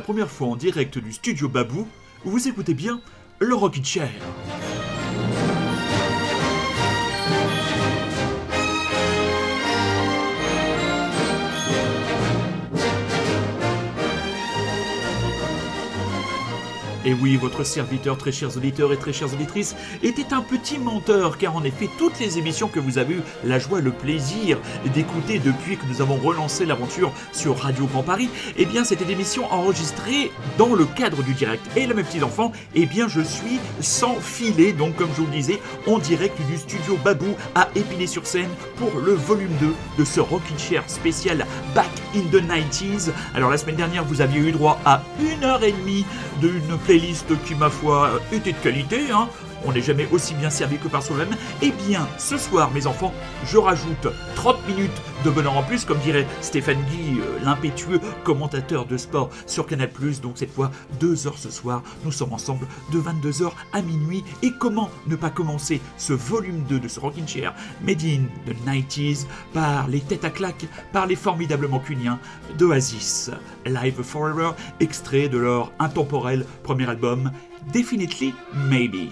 première fois en direct du studio Babou, vous écoutez bien le Rockin' Chair. Et oui, votre serviteur, très chers auditeurs et très chères auditrices, était un petit menteur, car en effet, toutes les émissions que vous avez eu la joie le plaisir d'écouter depuis que nous avons relancé l'aventure sur Radio Grand Paris, eh bien, c'était des émissions enregistrées dans le cadre du direct. Et là, mes petits enfants, eh bien, je suis sans filet, donc, comme je vous le disais, en direct du studio Babou à Épinay-sur-Seine pour le volume 2 de ce Rockin' Chair spécial Back in the 90s. Alors, la semaine dernière, vous aviez eu droit à une heure et demie d'une playlist qui, ma foi, était de qualité, hein. On n'est jamais aussi bien servi que par soi-même. Eh bien, ce soir, mes enfants, je rajoute 30 minutes de bonheur en plus, comme dirait Stéphane Guy, euh, l'impétueux commentateur de sport sur Canal+. Donc cette fois, deux heures ce soir, nous sommes ensemble de 22h à minuit. Et comment ne pas commencer ce volume 2 de ce Rockin' Chair Made in the 90s par les têtes à claques, par les formidablement cuniens d'Oasis. Live Forever, extrait de leur intemporel premier album, Definitely. Maybe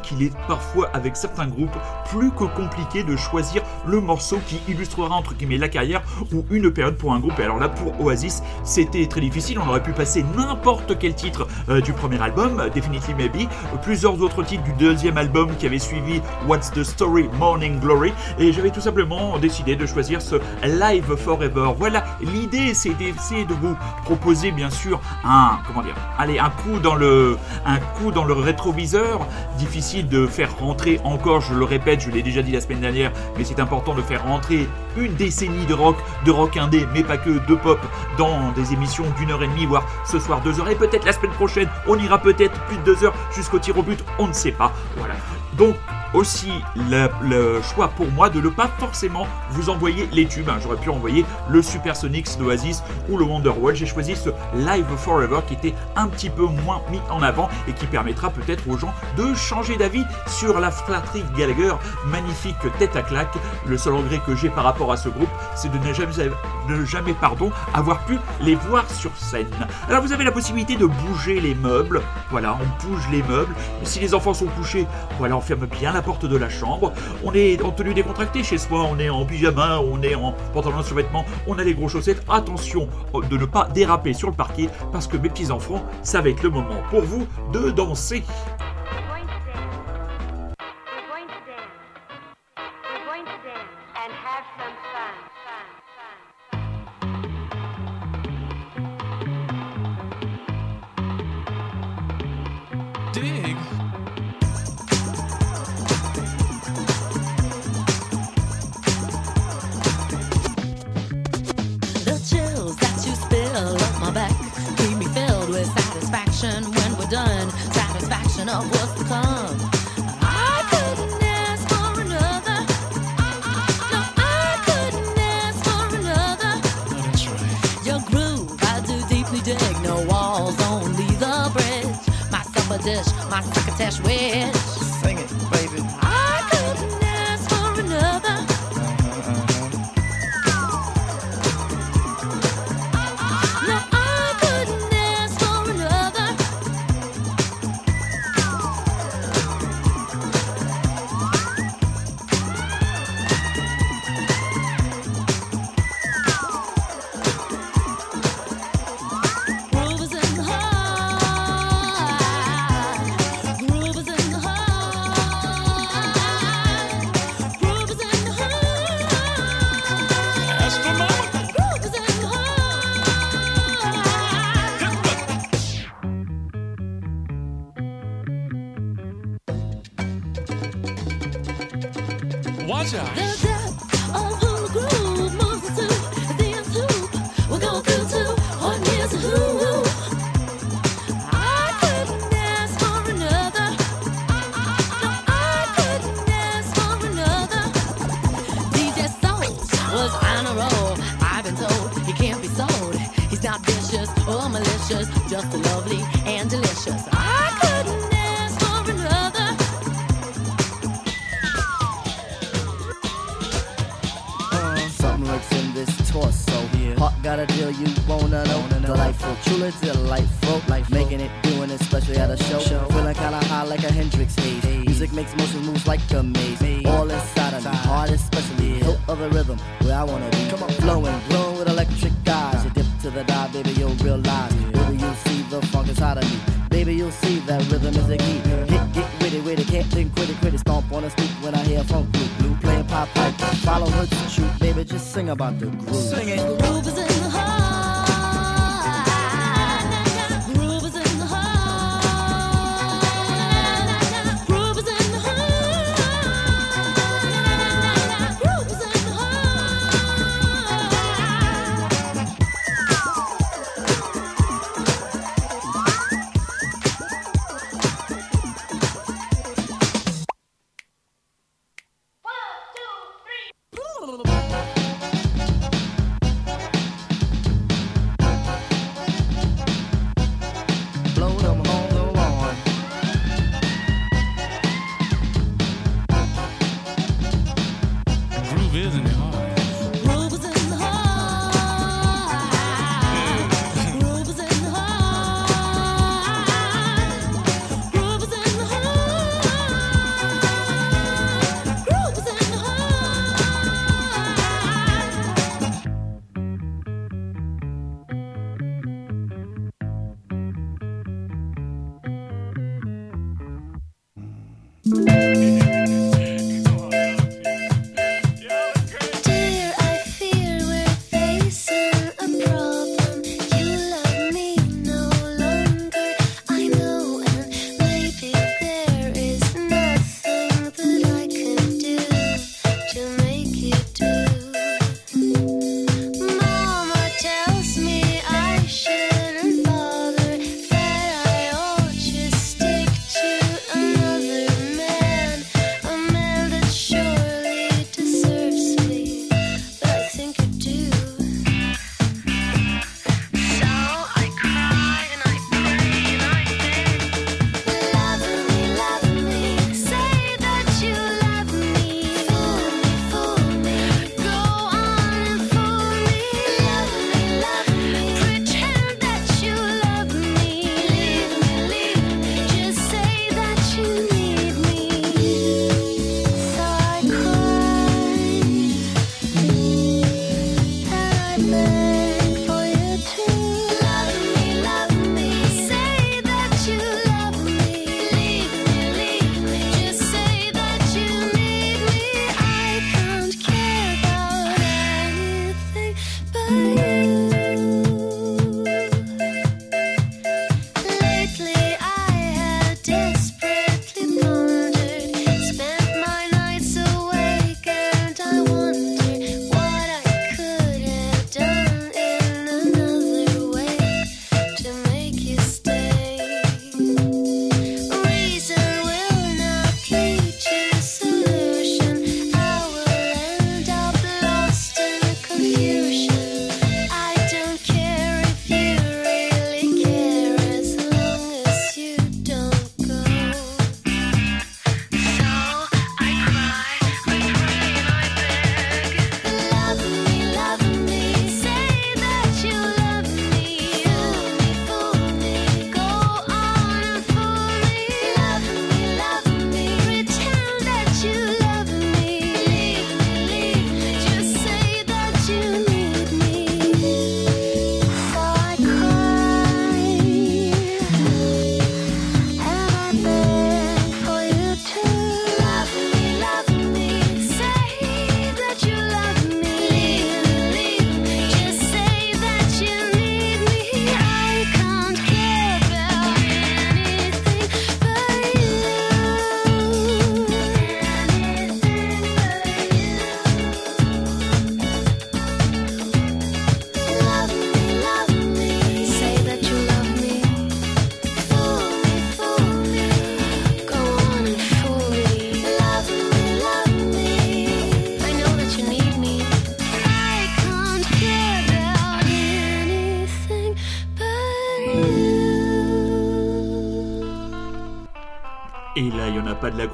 qu'il est parfois avec certains groupes plus que compliqué de choisir le morceau qui illustrera entre guillemets la carrière ou une période pour un groupe. Et alors là pour Oasis c'était très difficile, on aurait pu passer n'importe quel titre euh, du premier album, Definitely Maybe, plusieurs autres titres du deuxième album qui avait suivi What's the Story Morning Glory et j'avais tout simplement décidé de choisir ce Live Forever. Voilà, l'idée c'est d'essayer de vous proposer bien sûr un comment dire, allez un coup dans le un coup dans le rétroviseur, difficile de faire rentrer encore, je le répète, je l'ai déjà dit la semaine dernière, mais c'est important de faire rentrer une décennie de rock, de rock indé, mais pas que de pop dans des émissions d'une heure et demie, voire ce soir deux heures, et peut-être la semaine prochaine, on ira peut-être plus de deux heures jusqu'au tir au but, on ne sait pas. Voilà. Donc aussi le, choix pour moi de ne pas forcément vous envoyer les tubes. Hein. J'aurais pu envoyer le Supersonics d'Oasis ou le Wonderwall. J'ai choisi ce Live Forever qui était un petit peu moins mis en avant et qui permettra peut-être aux gens de changer d'avis sur la fratrie Gallagher. Magnifique tête à claque. Le seul regret que j'ai par rapport à ce groupe, c'est de ne jamais, ne jamais pardon, avoir pu les voir sur scène. Alors vous avez la possibilité de bouger les meubles. Voilà, on bouge les meubles. Si les enfants sont couchés, voilà, on ferme bien la porte de la chambre. On est en tenue décontractée chez soi, on est en pyjama, on est en pantalon sur vêtements, on a les gros chaussettes. Attention de ne pas déraper sur le parquet parce que mes petits enfants, ça va être le moment pour vous de danser.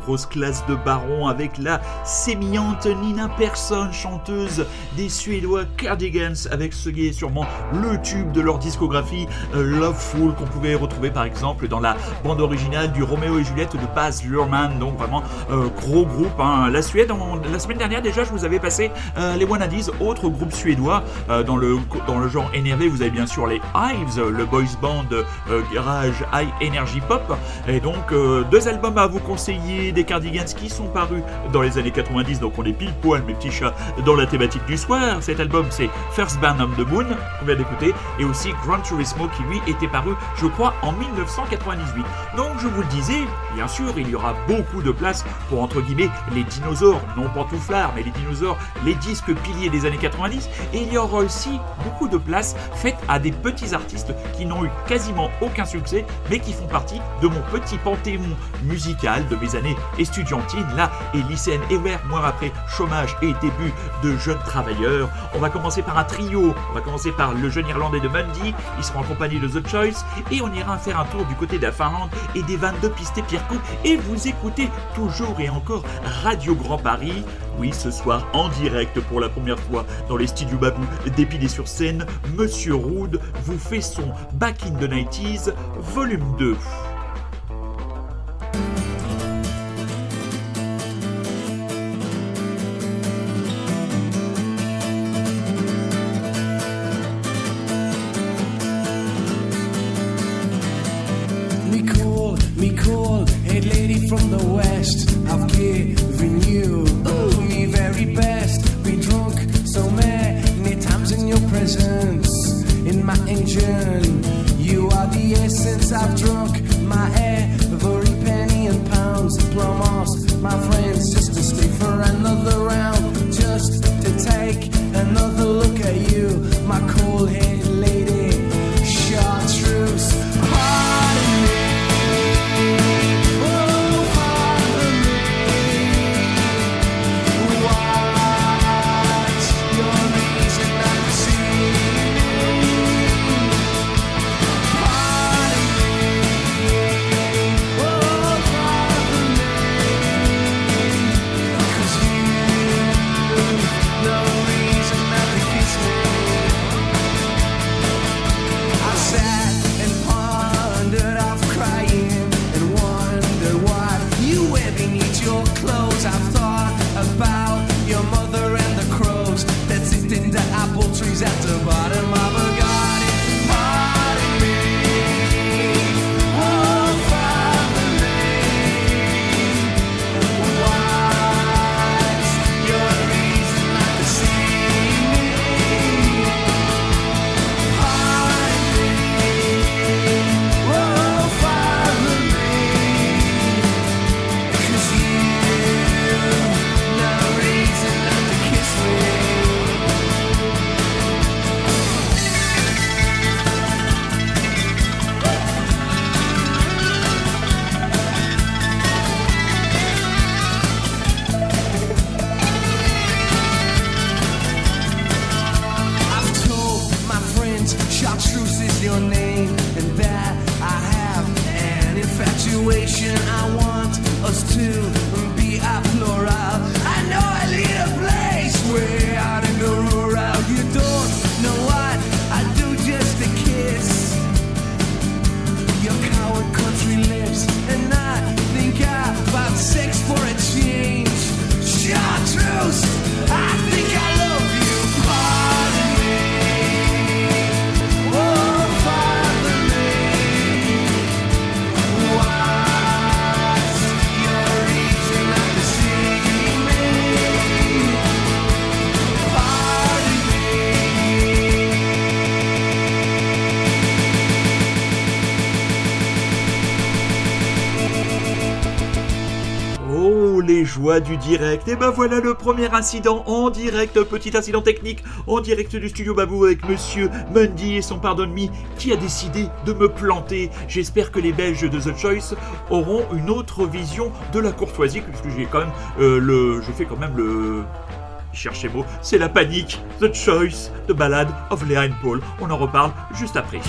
Grosse classe de baron avec la sémillante Nina Persson, chanteuse des Suédois Cardigans, avec ce qui est sûrement le tube de leur discographie, euh, Loveful, qu'on pouvait retrouver par exemple dans la bande originale du Roméo et Juliette de Baz Luhrmann. Donc vraiment euh, gros groupe. hein. La Suède, la semaine dernière déjà, je vous avais passé euh, les Wannadies, autre groupe suédois euh, dans, le, dans le genre énervé. Vous avez bien sûr les Hives, le boys band euh, garage high energy pop. Et donc euh, deux albums à vous conseiller, des Cardigans qui sont parus dans les années 90. Donc on est pile poil mes petits chats dans la thématique du Cet album c'est First Band of the Moon qu'on vient d'écouter et aussi Gran Turismo qui lui était paru je crois en 1998. Donc je vous le disais, bien sûr il y aura beaucoup de place pour entre guillemets les dinosaures, non pantouflards mais les dinosaures, les disques piliers des années 90 et il y aura aussi beaucoup de place faite à des petits artistes qui n'ont eu quasiment aucun succès mais qui font partie de mon petit panthéon musical de mes années estudiantines là et lycéennes et ouais, moi après chômage et début de jeunes On va commencer par un trio, on va commencer par le jeune irlandais de Mundy, ils seront en compagnie de The Choice. Et on ira faire un tour du côté de la Finlande et des 22 pistes Pierco et vous écoutez toujours et encore Radio Grand Paris. Oui, ce soir en direct pour la première fois dans les studios Babou d'Épilé sur scène, Monsieur Rood vous fait son Back in the 90s volume 2. Du direct. Et ben voilà le premier incident en direct, petit incident technique en direct du studio Babou avec monsieur Mundy et son pardon me qui a décidé de me planter. J'espère que les Belges de The Choice auront une autre vision de la courtoisie puisque j'ai quand même euh, le je fais quand même le cherchez mots, c'est la panique. The Choice, de Ballad of Leanne Paul. On en reparle juste après.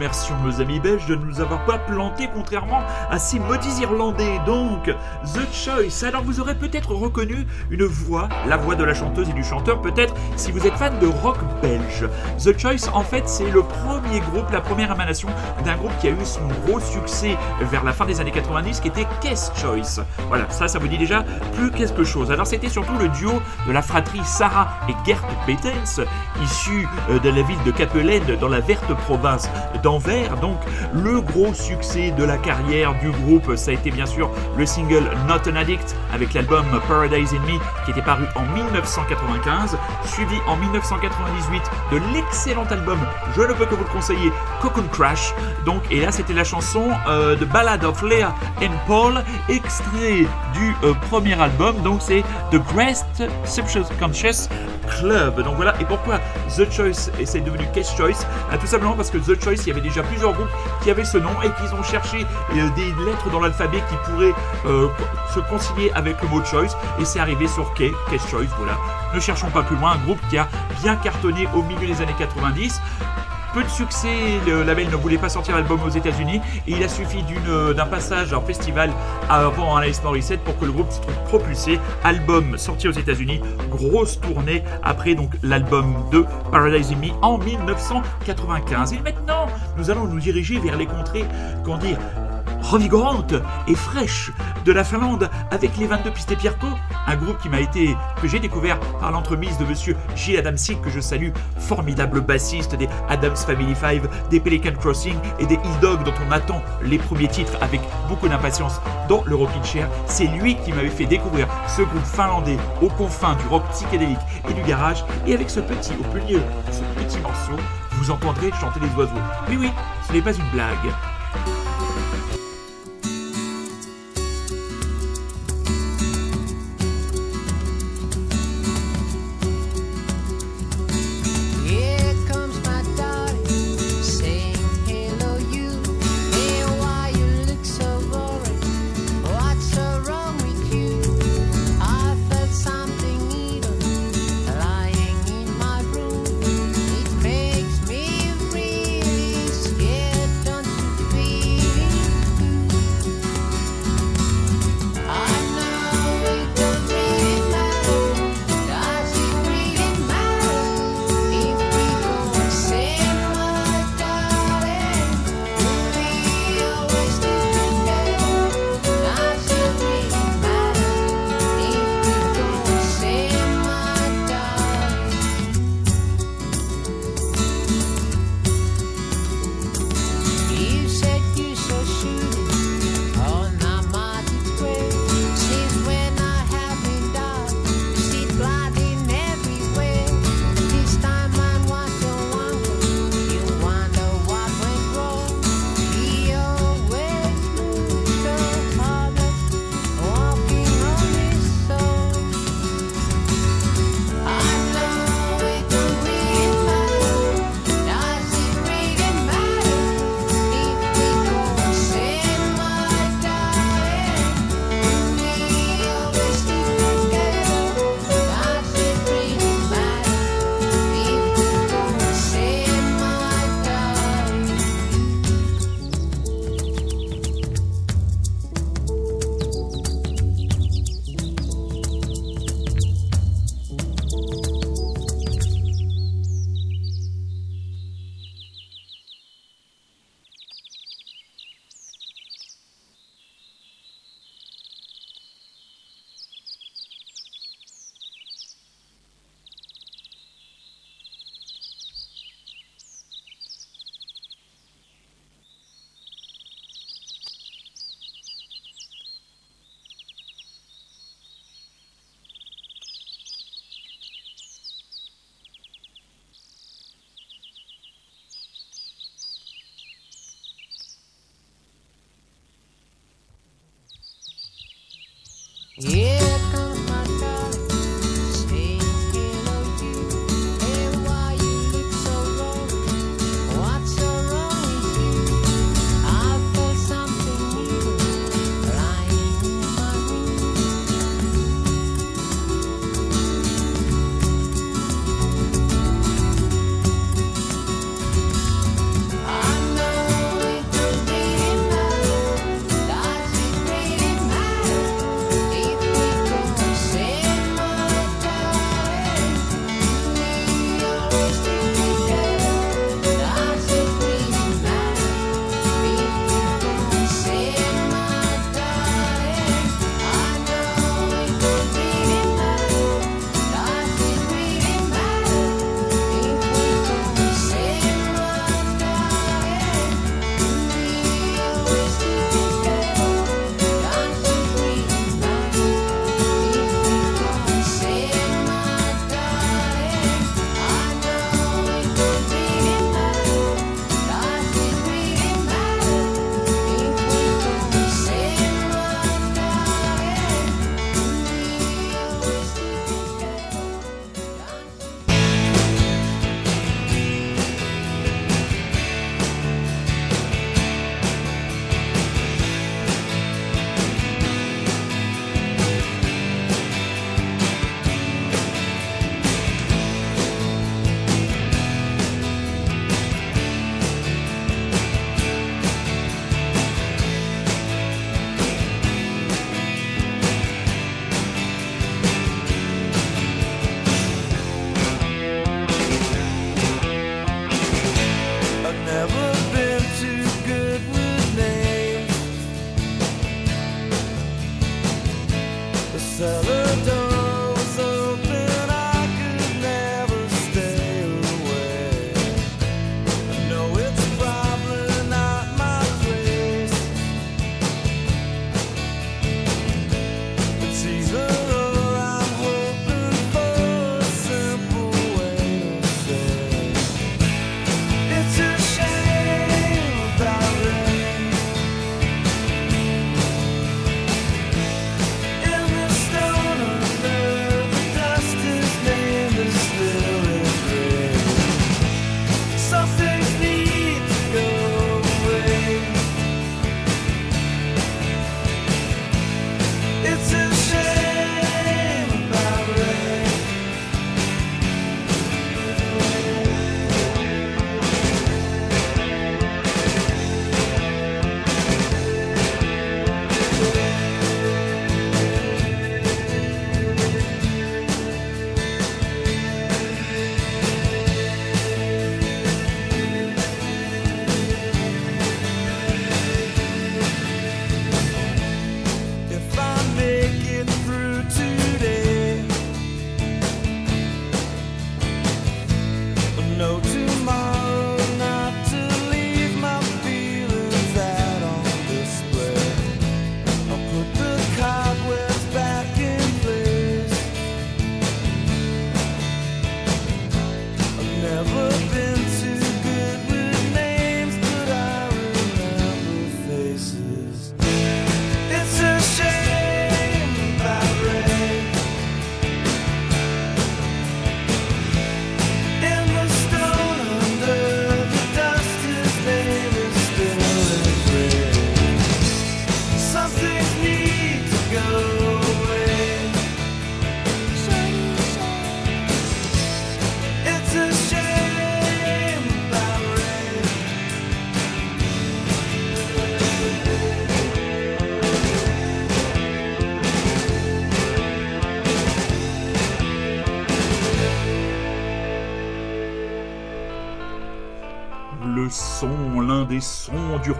Remercions nos amis belges de ne nous avoir pas plantés contrairement à ces maudits Irlandais. Donc, The Choice. Alors, vous aurez peut-être reconnu une voix, la voix de la chanteuse et du chanteur, peut-être si vous êtes fan de rock belge. The Choice, en fait, c'est le premier groupe, la première émanation d'un groupe qui a eu son gros succès vers la fin des années 90, qui était Case Choice. Voilà, ça, ça vous dit déjà plus quelque chose. Alors, c'était surtout le duo de la fratrie Sarah et Gert Petens, issus euh, de la ville de Capelaine, dans la verte province d'Anvers. Donc, le gros succès de la carrière du groupe, ça a été bien sûr le single Not an Addict avec l'album Paradise in Me qui était paru en 1995, suivi en 1998 de l'excellent album, je ne peux que vous le conseiller, Cocoon Crash. Donc, et là, c'était la chanson euh, de Ballad of Leah and Paul, extrait du euh, premier album. Donc, c'est The Great Subconscious Club. Donc voilà, et pourquoi The Choice? Et c'est devenu Case Choice Tout simplement parce que The Choice, il y avait déjà plusieurs groupes qui avaient ce nom et qu'ils ont cherché euh, des lettres dans l'alphabet qui pourraient euh, se concilier avec le mot Choice et c'est arrivé sur K, Case Choice, voilà. Ne cherchons pas plus loin, un groupe qui a bien cartonné au milieu des années 90. Peu de succès, le label ne voulait pas sortir l'album aux États-Unis et il a suffi d'une- d'un passage en festival avant Alice Morissette pour que le groupe se trouve propulsé. Album sorti aux États-Unis, grosse tournée après donc l'album de Paradise in Me en 1995. Et maintenant, nous allons nous diriger vers les contrées, comment dire, revigorantes et fraîches de la Finlande avec les 22 pistes Pierco, un groupe qui m'a été que j'ai découvert par l'entremise de monsieur Gilles Adamsic que je salue, formidable bassiste des Adams Family 5, des Pelican Crossing et des Hill Dog dont on attend les premiers titres avec beaucoup d'impatience dans le Rockin' Chair. C'est lui qui m'avait fait découvrir ce groupe finlandais aux confins du rock psychédélique et du garage et avec ce petit au milieu de ce petit morceau, vous entendrez chanter les oiseaux. Oui oui, ce n'est pas une blague.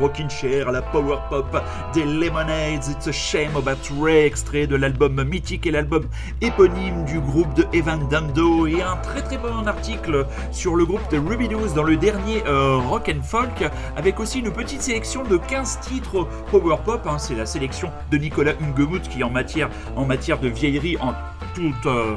rocking chair la power pop des Lemonades, It's a Shame About Ray, extrait de l'album mythique et l'album éponyme du groupe de Evan Dando, et un très très bon article sur le groupe de Ruby Doos dans le dernier euh, Rock and Folk, avec aussi une petite sélection de 15 titres power pop. Hein. C'est la sélection de Nicolas Ungemuth qui, en matière, en matière de vieillerie, en toute, euh,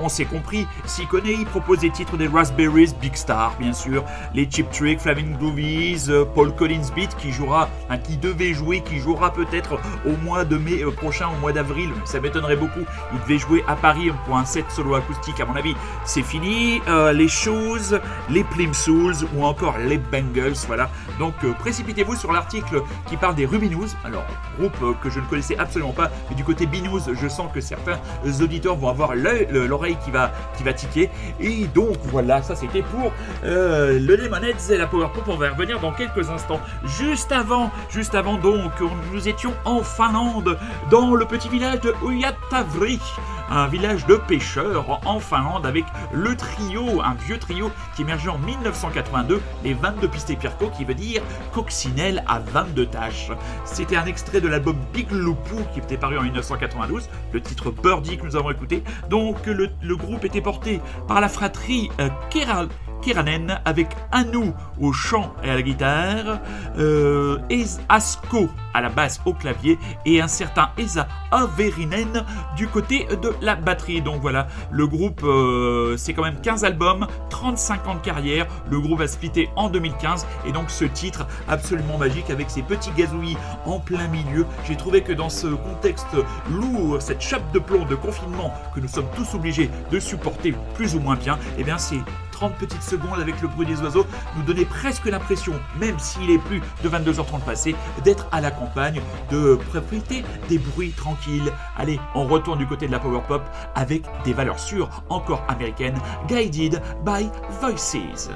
on s'est compris, s'y connaît, il propose des titres des Raspberries, Big Star bien sûr, les Chip Trick, Flaming Groovies, euh, Paul Collins Beat qui jouera, hein, qui devait jouer, qui jouera peut-être au mois de mai euh, prochain, au mois d'avril, ça m'étonnerait beaucoup. Il devait jouer à Paris pour un set solo acoustique, à mon avis, c'est fini. Euh, les Shoes, les Plimsouls ou encore les Bengals, voilà. Donc précipitez-vous sur l'article qui parle des Rubinous, alors groupe que je ne connaissais absolument pas, mais du côté Binous, je sens que certains auditeurs vont avoir l'oreille qui va, qui va tiquer. Et donc voilà, ça c'était pour euh, le Lemonheads et la Power Pop. On va revenir dans quelques instants. Juste avant, juste avant donc, on- nous étions en Finlande, dans le petit village de Uyatavri, un village de pêcheurs en Finlande avec le trio, un vieux trio qui émergeait en 1982, les 22 pistes Pirco, qui veut dire coccinelle à 22 tâches. C'était un extrait de l'album Big Loupou qui était paru en 1992, le titre Birdie que nous avons écouté. Donc le, groupe était porté par la fratrie euh, Keral. Keranen avec Anou au chant et à la guitare, euh, Asko à la basse au clavier et un certain Esa Averinen du côté de la batterie. Donc voilà, le groupe euh, c'est quand même 15 albums, 35 ans de carrière. Le groupe a splitté en 2015 et donc ce titre absolument magique avec ses petits gazouillis en plein milieu. J'ai trouvé que dans ce contexte lourd, cette chape de plomb de confinement que nous sommes tous obligés de supporter plus ou moins bien, et bien c'est 30 petites secondes avec le bruit des oiseaux nous donnait presque l'impression, même s'il est plus de 22h30 passé, d'être à la campagne, de profiter des bruits tranquilles. Allez, on retourne du côté de la power pop avec des valeurs sûres, encore américaines, guided by voices.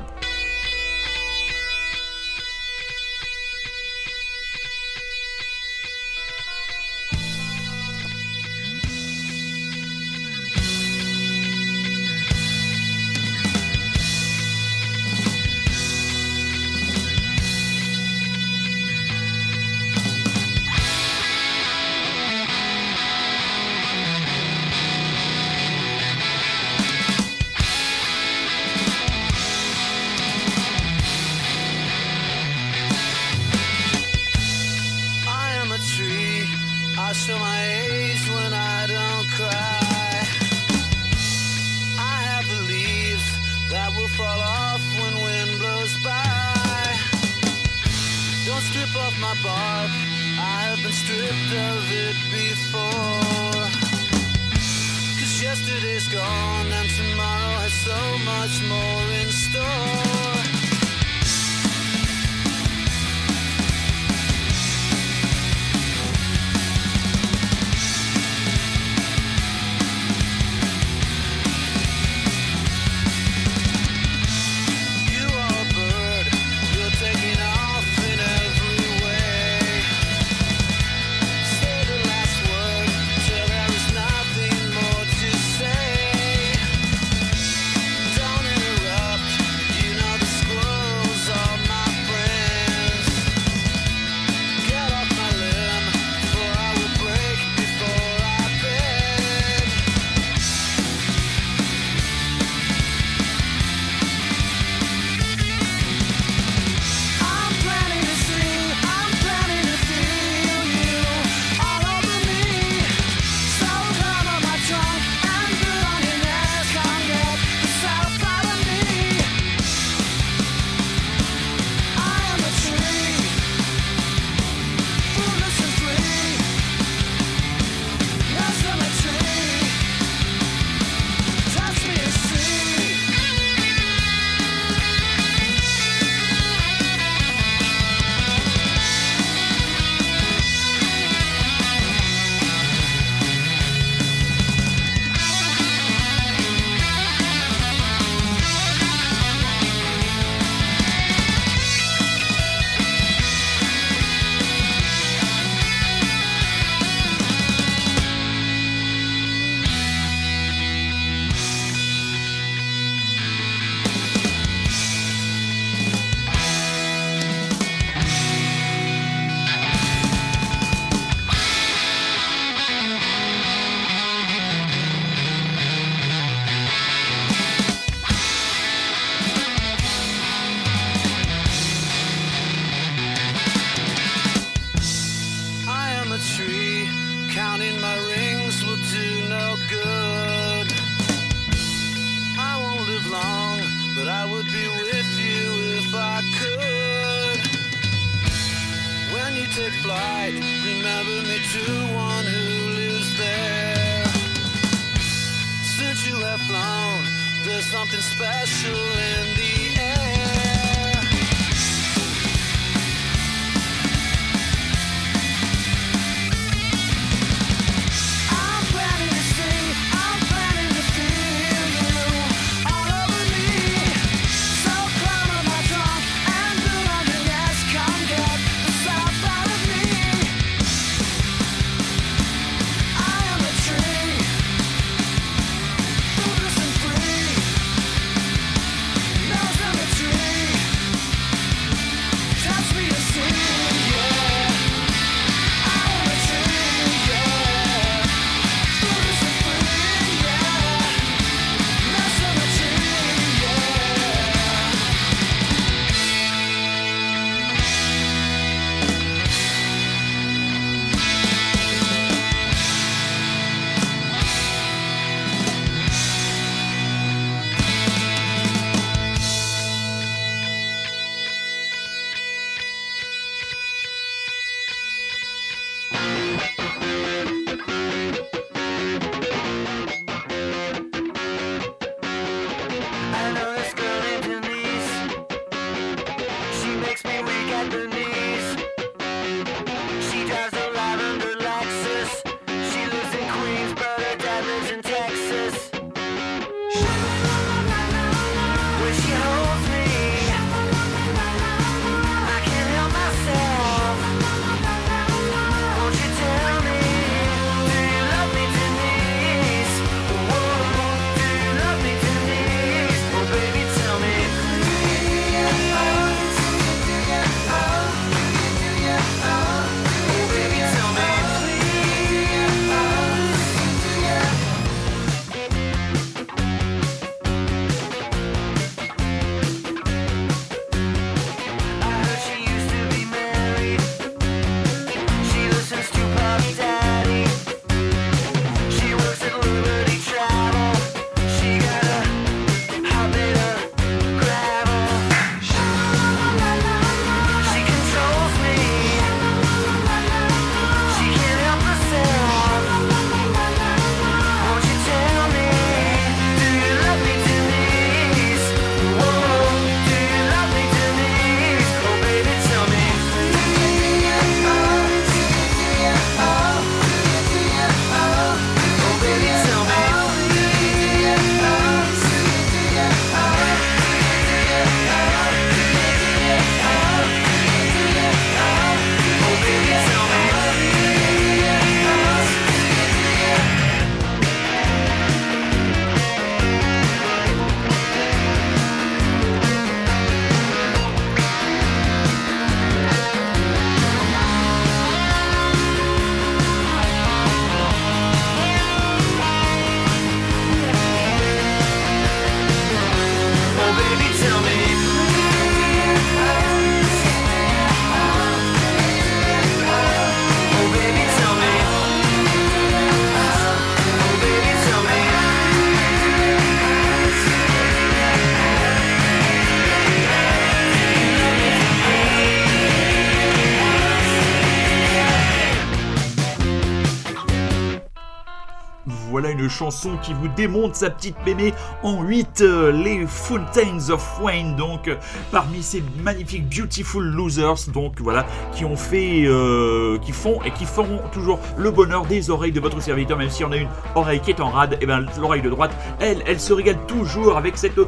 Qui vous démonte sa petite mémé en 8, les Fountains of Wayne, donc euh, parmi ces magnifiques Beautiful Losers, donc voilà, qui ont fait, euh, qui font et qui feront toujours le bonheur des oreilles de votre serviteur, même si on a une oreille qui est en rade, et bien l'oreille de droite, elle, elle se régale toujours avec cette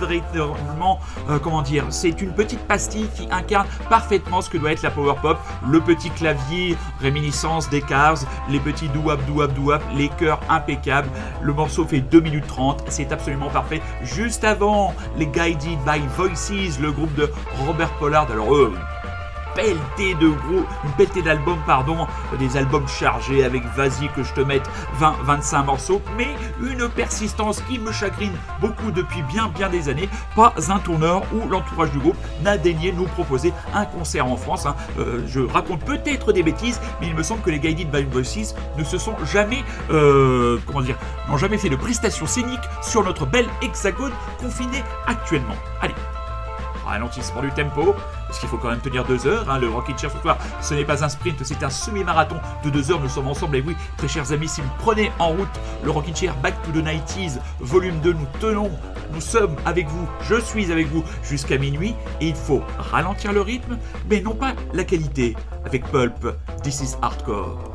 véritablement, euh, comment dire, c'est une petite pastille qui incarne parfaitement ce que doit être la power pop, le petit clavier réminiscence des Cars, les petits douap douap douap, les chœurs impeccables. Le morceau fait 2 minutes 30, c'est absolument parfait. Juste avant, les Guided by Voices, le groupe de Robert Pollard. Alors pelleté de gros, une pelletée d'albums, pardon, des albums chargés avec vas-y que je te mette 20, 25 morceaux, mais une persistance qui me chagrine beaucoup depuis bien bien des années. Pas un tourneur ou l'entourage du groupe n'a daigné nous proposer un concert en France. hein. Euh, je raconte peut-être des bêtises, mais il me semble que les Guided by Voices ne se sont jamais, euh, comment dire, n'ont jamais fait de prestations scéniques sur notre belle hexagone confiné actuellement. Allez, ralentissement du tempo, parce qu'il faut quand même tenir deux heures. hein. Le Rocket Chair ce ce n'est pas un sprint, c'est un semi-marathon de deux heures. Nous sommes ensemble, et oui, très chers amis, si vous prenez en route le Rocket Chair Back to the 90s, volume 2, nous tenons, nous sommes avec vous, je suis avec vous jusqu'à minuit, et il faut ralentir le rythme, mais non pas la qualité. Avec Pulp, This is Hardcore.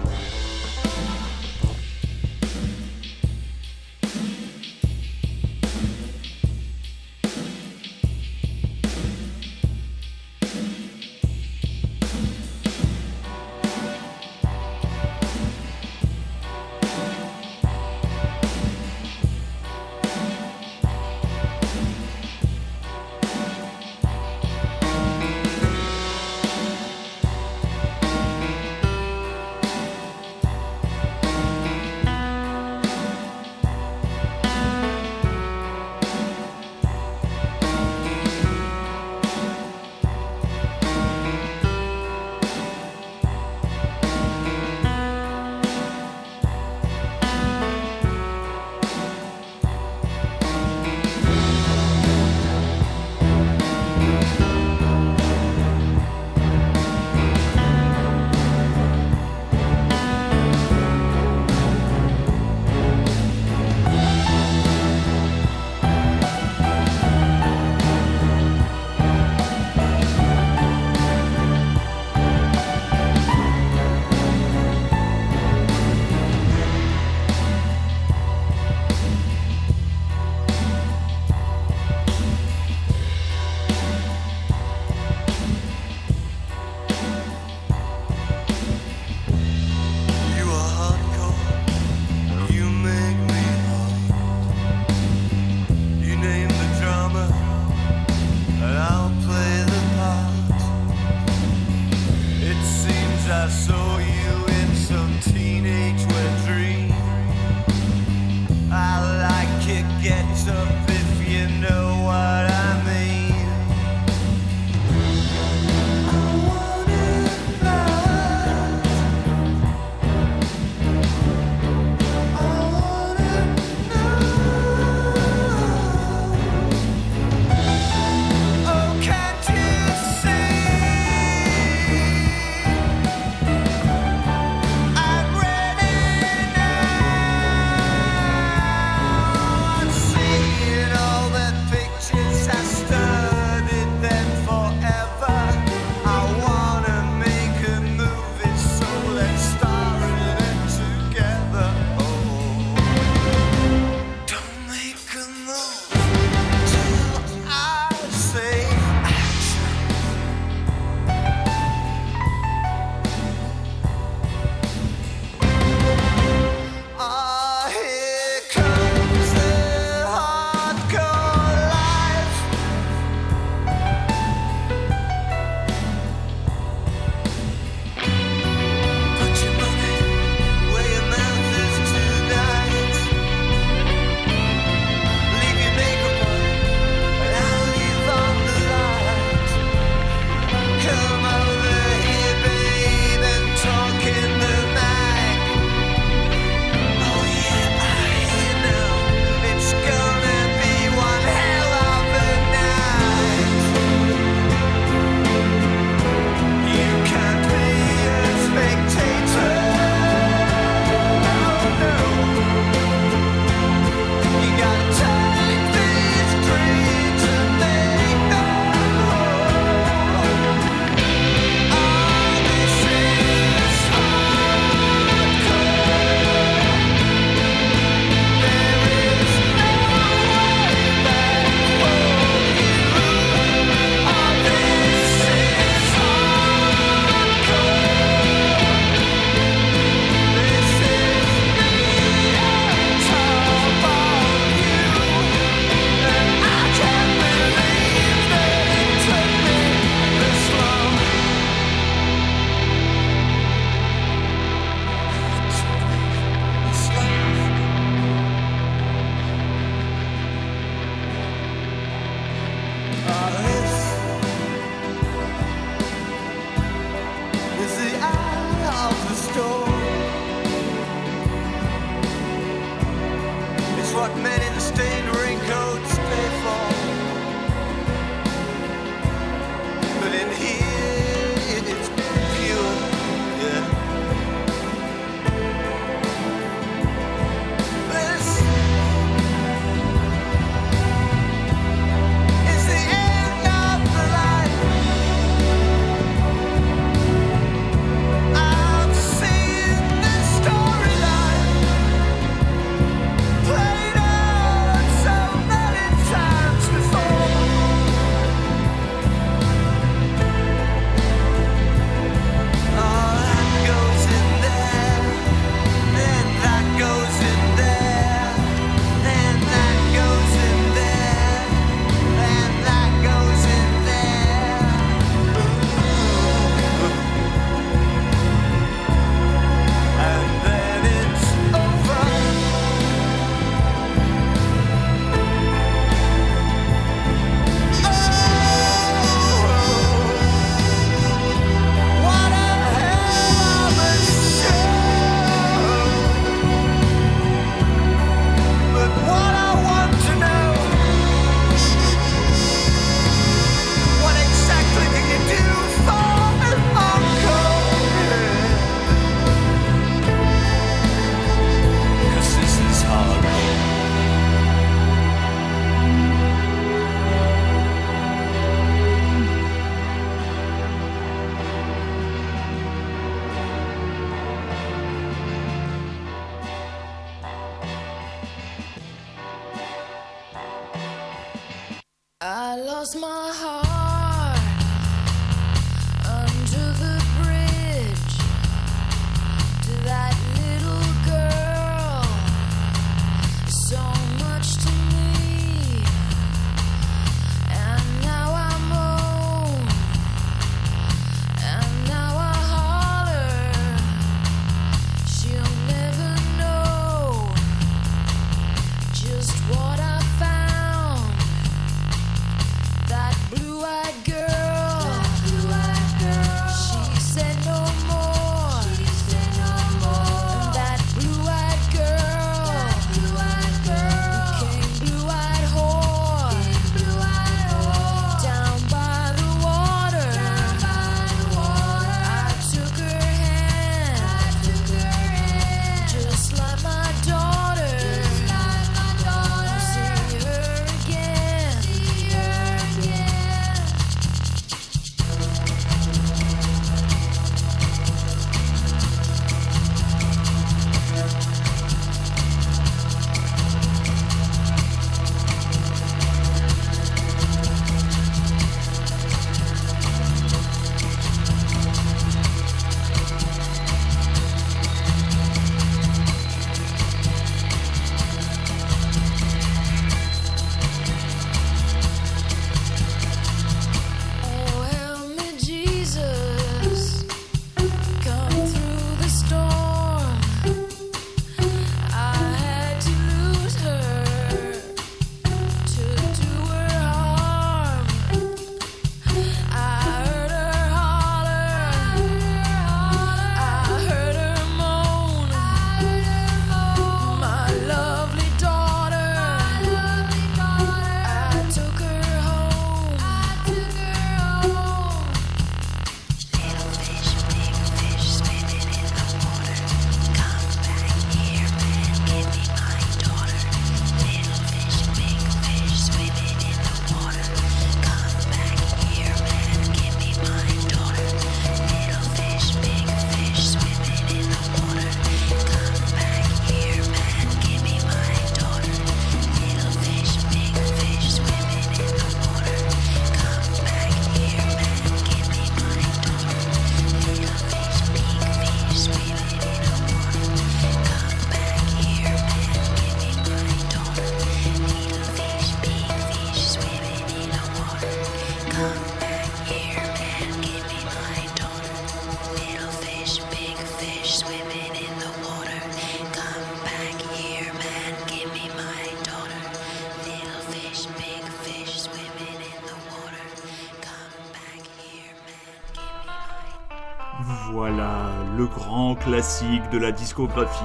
Grand classique de la discographie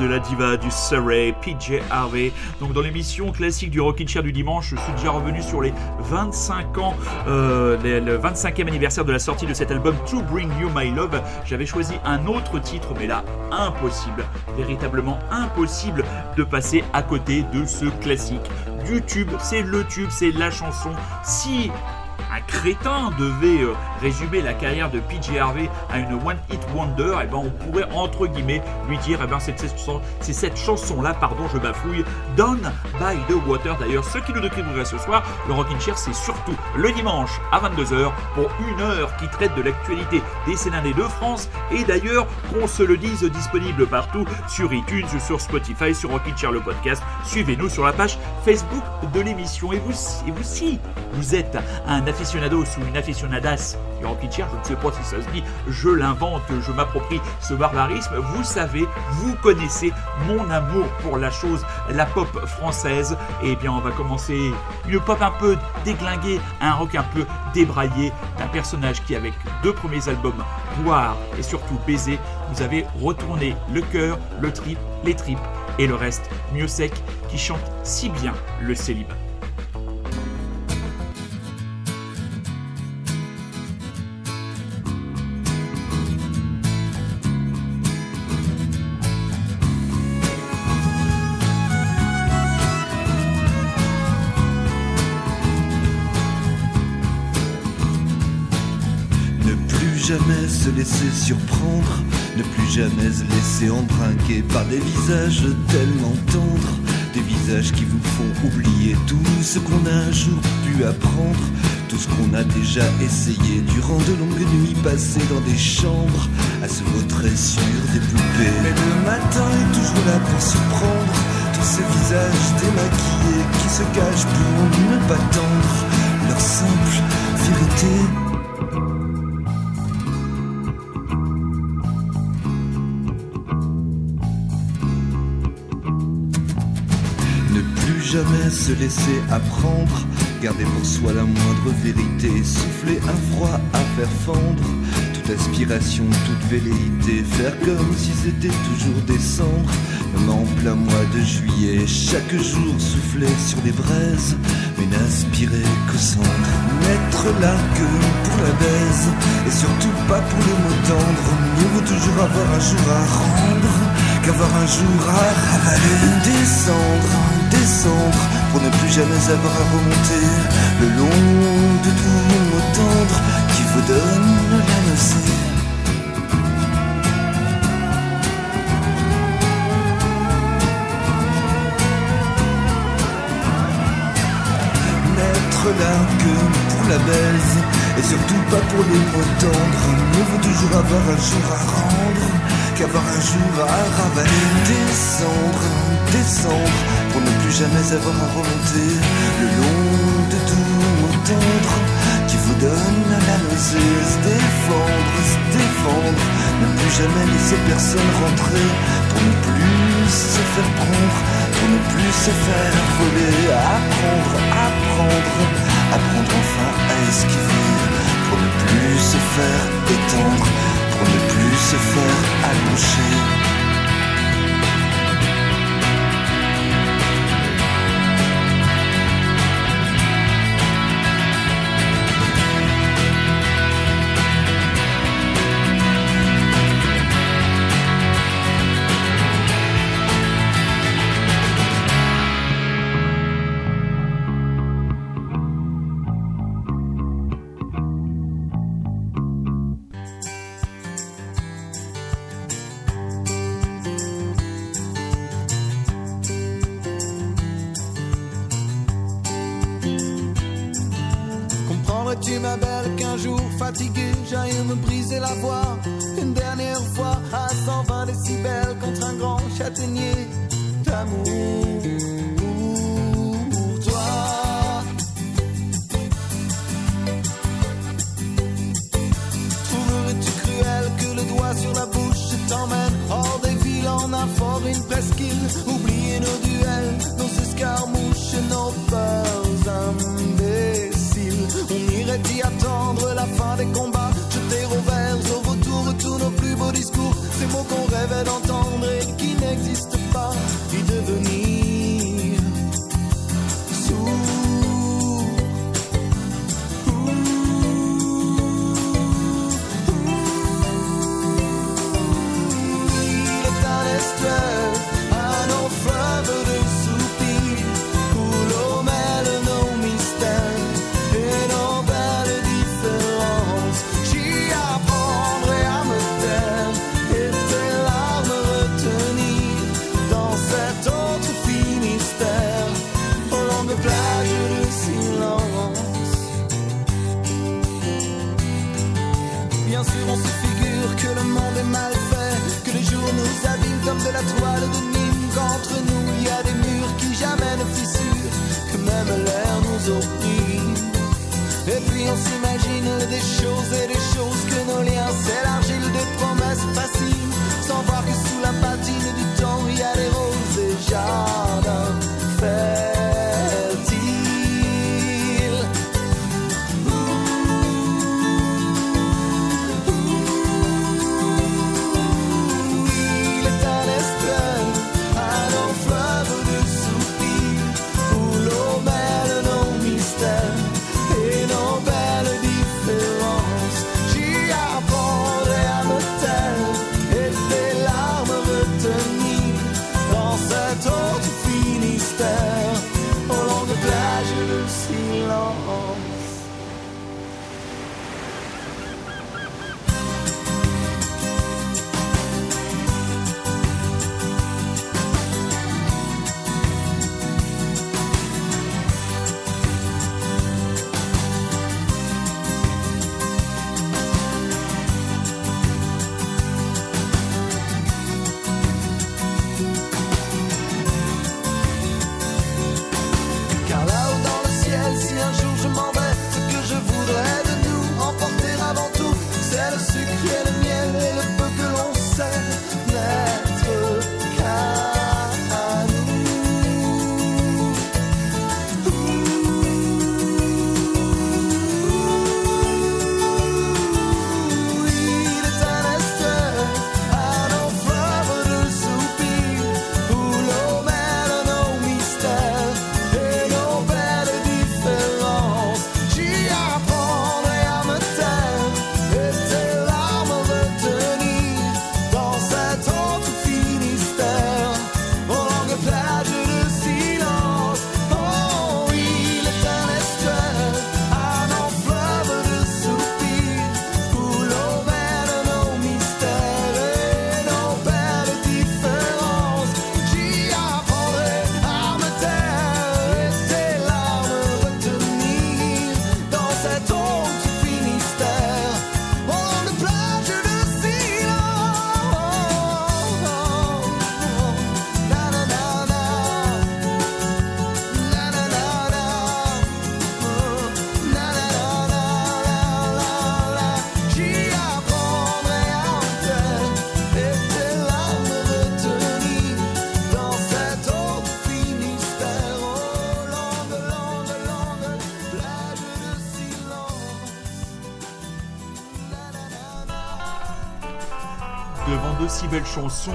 de la diva du Surrey, PJ Harvey. Donc dans l'émission classique du Rockin' Chair du dimanche, je suis déjà revenu sur les 25 ans, euh, le 25e anniversaire de la sortie de cet album To Bring You My Love. J'avais choisi un autre titre, mais là, impossible, véritablement impossible de passer à côté de ce classique. Du tube, c'est le tube, c'est la chanson. Si un crétin devait euh, résumer la carrière de PJ Harvey à une one hit wonder, et ben on pourrait entre guillemets lui dire, eh ben c'est cette, chanson-là, pardon, je bafouille, Done by the Water. D'ailleurs, ce qui nous décrivrait ce soir, le Rockin' Chair, c'est surtout le dimanche à 22h pour une heure qui traite de l'actualité des Sénanais de France et d'ailleurs, qu'on se le dise, disponible partout sur iTunes, sur Spotify, sur Rockin' Chair le podcast. Suivez-nous sur la page Facebook de l'émission. Et vous, et vous si vous êtes un aficionado ou une aficionadas Chair, je ne sais pas si ça se dit, je l'invente, je m'approprie ce barbarisme, vous savez, vous connaissez mon amour pour la chose, la pop française. Et bien, on va commencer une pop un peu déglinguée, un rock un peu débraillé, d'un personnage qui, avec deux premiers albums, Boire et surtout Baiser, vous avez retourné le cœur, le trip, les tripes et le reste, mieux sec, qui chante si bien le célibat. Se laisser surprendre, ne plus jamais se laisser embringuer par des visages tellement tendres, Des visages qui vous font oublier tout ce qu'on a un jour pu apprendre. Tout ce qu'on a déjà essayé durant de longues nuits passées dans des chambres à se vautrer sur des poupées. Mais le matin est toujours là pour surprendre tous ces visages démaquillés qui se cachent pour ne pas tendre leur simple vérité. Jamais se laisser apprendre, garder pour soi la moindre vérité, souffler un froid à faire fendre, toute aspiration, toute velléité, faire comme si c'était toujours décembre, même en plein mois de juillet, chaque jour souffler sur les braises, mais n'aspirer qu'au cendre, n'être là que pour la baise, et surtout pas pour les mots tendres, mieux vaut toujours avoir un jour à rendre qu'avoir un jour à ravaler, descendre, descendre, pour ne plus jamais avoir à remonter le long de tous les mots tendres qui vous donnent la nausée. Là que pour la baise Et surtout pas pour les mots tendres Mieux vaut toujours avoir un jour à rendre Qu'avoir un jour à ravaler Descendre, descendre Pour ne plus jamais avoir à remonter Le long de tous les mots tendres Qui vous donnent la nausée Se défendre, se défendre Ne plus jamais laisser personne rentrer Pour ne plus se faire prendre Pour ne plus se faire voler. Apprendre, apprendre Apprendre enfin à esquiver Pour ne plus se faire étendre Pour ne plus se faire allonger briser la voix Une dernière fois à 120 décibels contre un grand châtaignier d'amour. Pour toi. Trouverais-tu cruel que le doigt sur la bouche t'emmène hors des villes en un une presqu'île Oublier nos duels, nos escarmouches, nos peurs imbéciles? On irait y attendre la fin des combats Ces mots qu'on rêvait d'entendre chansons,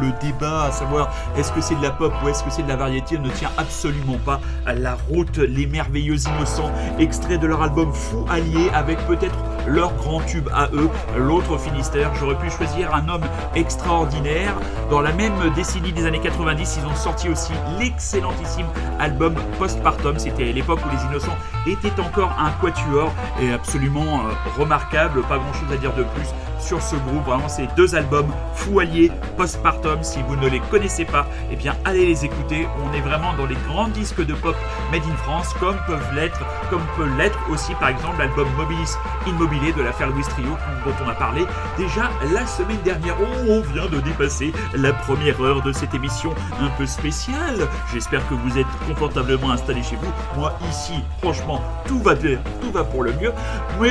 le débat à savoir est-ce que c'est de la pop ou est-ce que c'est de la variété ne tient absolument pas à la route. Les merveilleux innocents, extrait de leur album Fou Allié avec peut-être leur grand tube à eux, l'autre Finistère. J'aurais pu choisir un homme extraordinaire. Dans la même décennie des années 90, ils ont sorti aussi l'excellentissime album Postpartum. C'était l'époque où les Innocents étaient encore un quatuor et absolument euh, remarquable. Pas grand chose à dire de plus sur ce groupe. Vraiment, ces deux albums, Fou Allié, Postpartum. Si vous ne les connaissez pas, eh bien, allez les écouter. On est vraiment dans les grands disques de pop made in France, comme peuvent l'être, comme peut l'être aussi, par exemple, l'album Mobilis Immobilier de l'affaire Louis Trio, dont on a parlé déjà la semaine dernière. Oh, on vient de dépasser la première heure de cette émission un peu spéciale. J'espère que vous êtes confortablement installés chez vous. Moi, ici, franchement, tout va bien, tout va pour le mieux.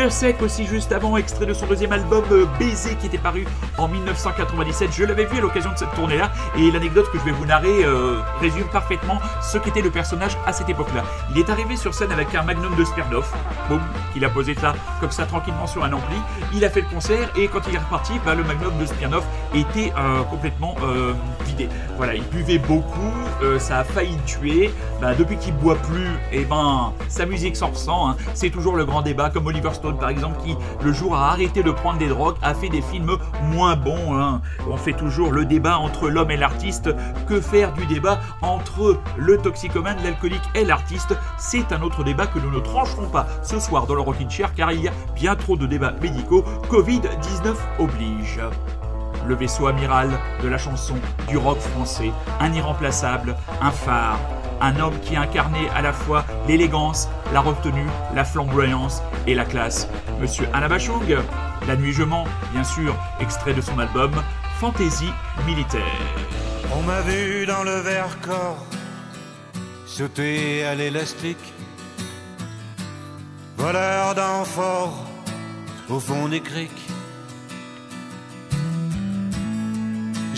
Sec aussi, juste avant, extrait de son deuxième album euh, Baiser, qui était paru en 1997. Je l'avais vu à l'occasion de cette tournée-là, et l'anecdote que je vais vous narrer euh, résume parfaitement ce qu'était le personnage à cette époque-là. Il est arrivé sur scène avec un magnum de Smirnoff, boum, il a posé ça comme ça tranquillement sur un ampli. Il a fait le concert, et quand il est reparti, bah, le magnum de Smirnoff était euh, complètement euh, Voilà, il buvait beaucoup, euh, ça a failli le tuer. Bah, depuis qu'il boit plus, et ben sa musique s'en ressent. hein. C'est toujours le grand débat, comme Oliver Stone par exemple, qui le jour a arrêté de prendre des drogues, a fait des films moins bons. hein. On fait toujours le débat entre l'homme et l'artiste. Que faire du débat entre le toxicomane, l'alcoolique et l'artiste? C'est un autre débat que nous ne trancherons pas ce soir dans le Rockin' Chair, car il y a bien trop de débats médicaux. Covid-19 oblige le vaisseau amiral de la chanson du rock français, un irremplaçable, un phare, un homme qui incarnait à la fois l'élégance, la retenue, la flamboyance et la classe. Monsieur Anabachung, La nuit je mens, bien sûr, extrait de son album Fantaisie militaire. On m'a vu dans le Vercors sauter à l'élastique, voleur d'amphores au fond des criques.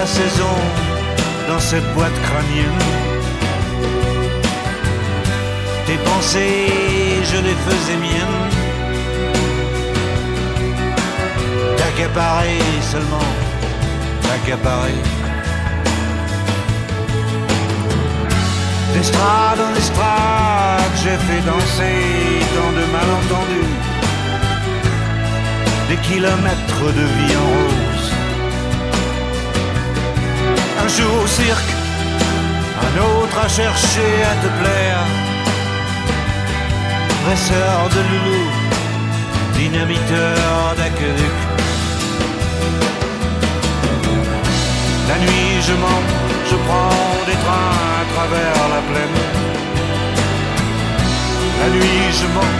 la saison dans cette boîte crânienne. Tes pensées, je les faisais miennes. T'accaparer seulement, t'accaparer. D'estrade en estrade, j'ai fait danser tant de malentendus. Des kilomètres de vie en. Un jour au cirque, un autre à chercher à te plaire. Dresseur de loulou, dynamiteur d'aqueduc. La nuit, je mens, je prends des trains à travers la plaine. La nuit, je mens,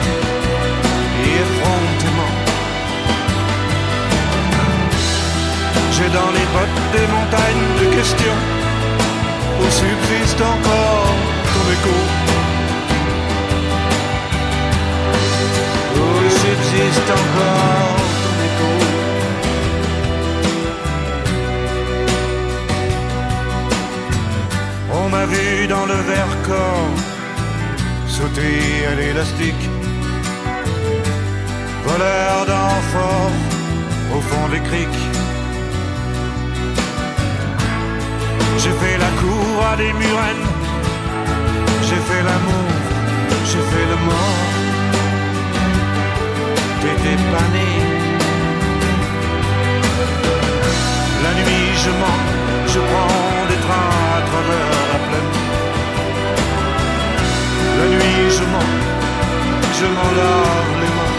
J'ai dans les bottes des montagnes de questions où subsiste encore ton écho. Où subsiste encore ton écho. On m'a vu dans le Vercors sauter à l'élastique, voleur d'enfants au fond des criques. La cour à des murennes, J'ai fait l'amour, j'ai fait le mort. T'étais pas. La nuit, je mens, je prends des trains à travers la plaine. La nuit, je mens, je m'en lave les mains.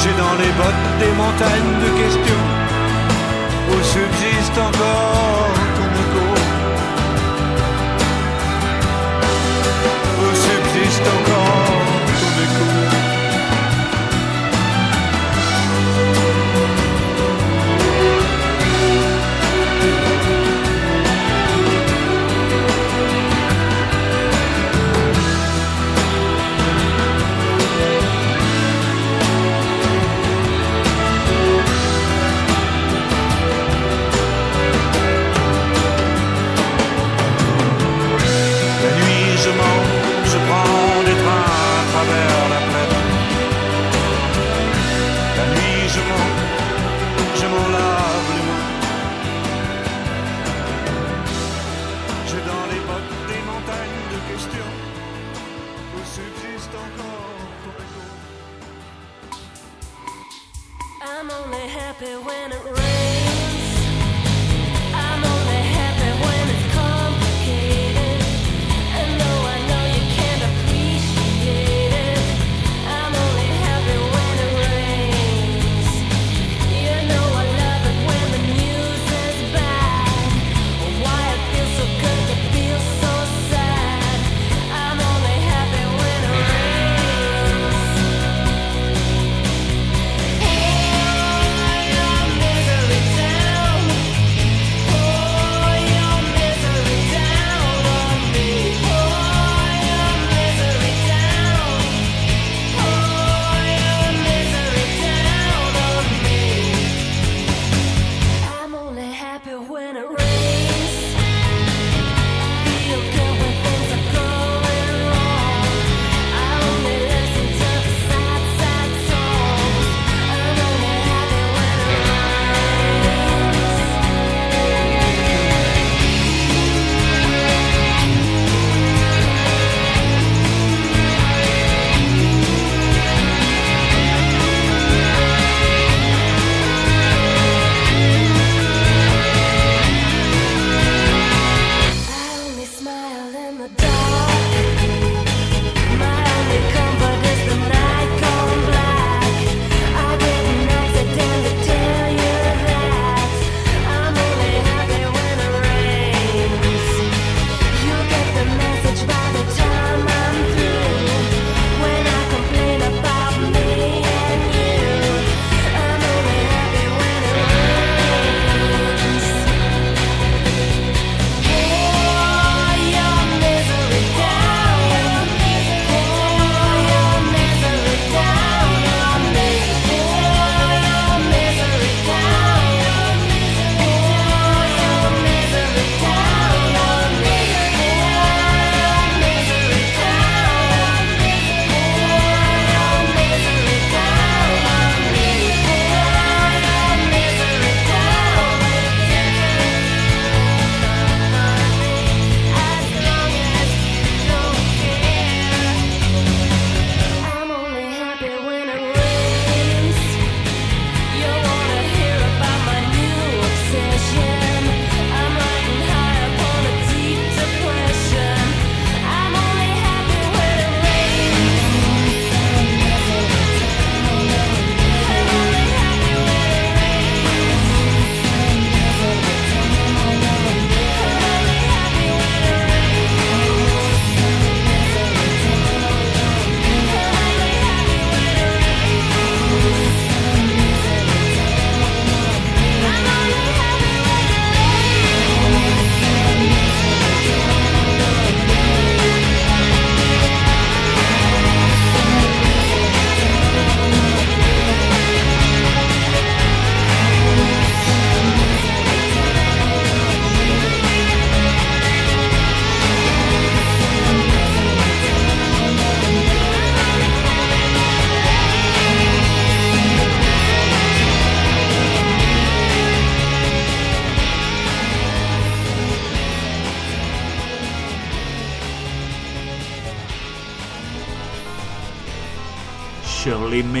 J'ai dans les bottes des montagnes de questions où subsiste encore ton écho. Où subsiste encore happy when it rains.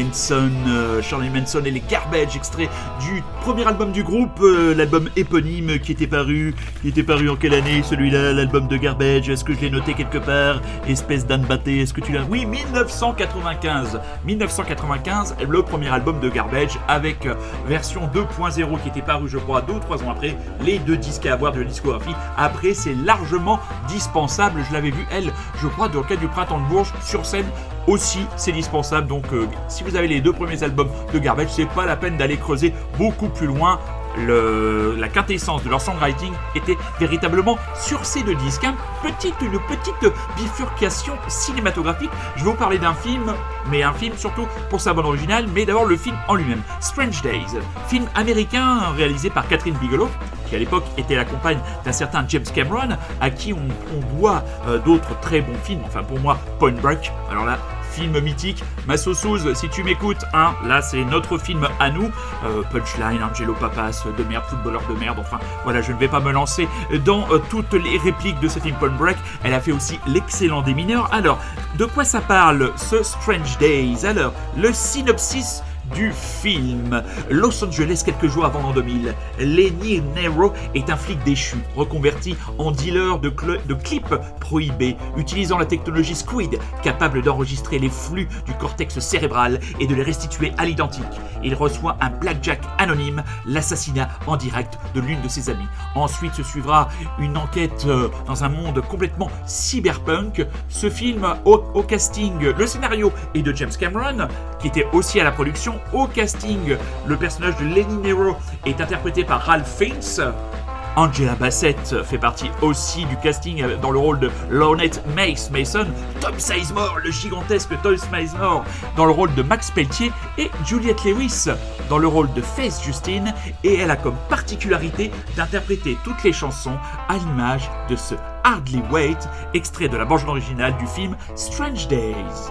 Manson, euh, Shirley Manson et les Garbage, extrait du premier album du groupe, euh, l'album éponyme qui était paru, qui était paru en quelle année celui-là, l'album de Garbage, est-ce que je l'ai noté quelque part Espèce d'Anne Batté, est-ce que tu l'as? Oui, 1995 1995, le premier album de Garbage avec euh, version 2.0 qui était paru je crois deux ou trois ans après, les deux disques à avoir de la discographie. Après c'est largement dispensable, je l'avais vu elle, je crois dans le cadre du Printemps de Bourges sur scène aussi c'est dispensable donc euh, si vous avez les deux premiers albums de Garbage c'est pas la peine d'aller creuser beaucoup plus loin le- la quintessence de leur songwriting était véritablement sur ces deux disques. Un petit- une petite bifurcation cinématographique. Je vais vous parler d'un film, mais un film surtout pour sa bande originale, mais d'abord le film en lui-même. Strange Days, film américain réalisé par Catherine Bigelow, qui à l'époque était la compagne d'un certain James Cameron, à qui on, on doit euh, d'autres très bons films. Enfin pour moi, Point Break. Alors là, film mythique. Massosouz, si tu m'écoutes, hein, là c'est notre film à nous. Euh, Punchline, Angelo Papas, de merde, footballeur de merde. Enfin, voilà, je ne vais pas me lancer dans euh, toutes les répliques de ce film Point Break. Elle a fait aussi l'excellent des mineurs. Alors, de quoi ça parle ce Strange Days? Alors, le synopsis du film. Los Angeles quelques jours avant l'an 2000. Lenny Nero est un flic déchu, reconverti en dealer de, cl- de clips prohibés, utilisant la technologie Squid, capable d'enregistrer les flux du cortex cérébral et de les restituer à l'identique. Il reçoit un blackjack anonyme, l'assassinat en direct de l'une de ses amies. Ensuite se suivra une enquête euh, dans un monde complètement cyberpunk. Ce film au casting, le scénario est de James Cameron, qui était aussi à la production. Au casting, le personnage de Lenny Nero est interprété par Ralph Fiennes. Angela Bassett fait partie aussi du casting dans le rôle de Lornette Mace Mason, Tom Sizemore, le gigantesque Tom Sizemore, dans le rôle de Max Pelletier, et Juliette Lewis dans le rôle de Faith Justine, et elle a comme particularité d'interpréter toutes les chansons à l'image de ce Hardly Wait, extrait de la bande originale du film Strange Days.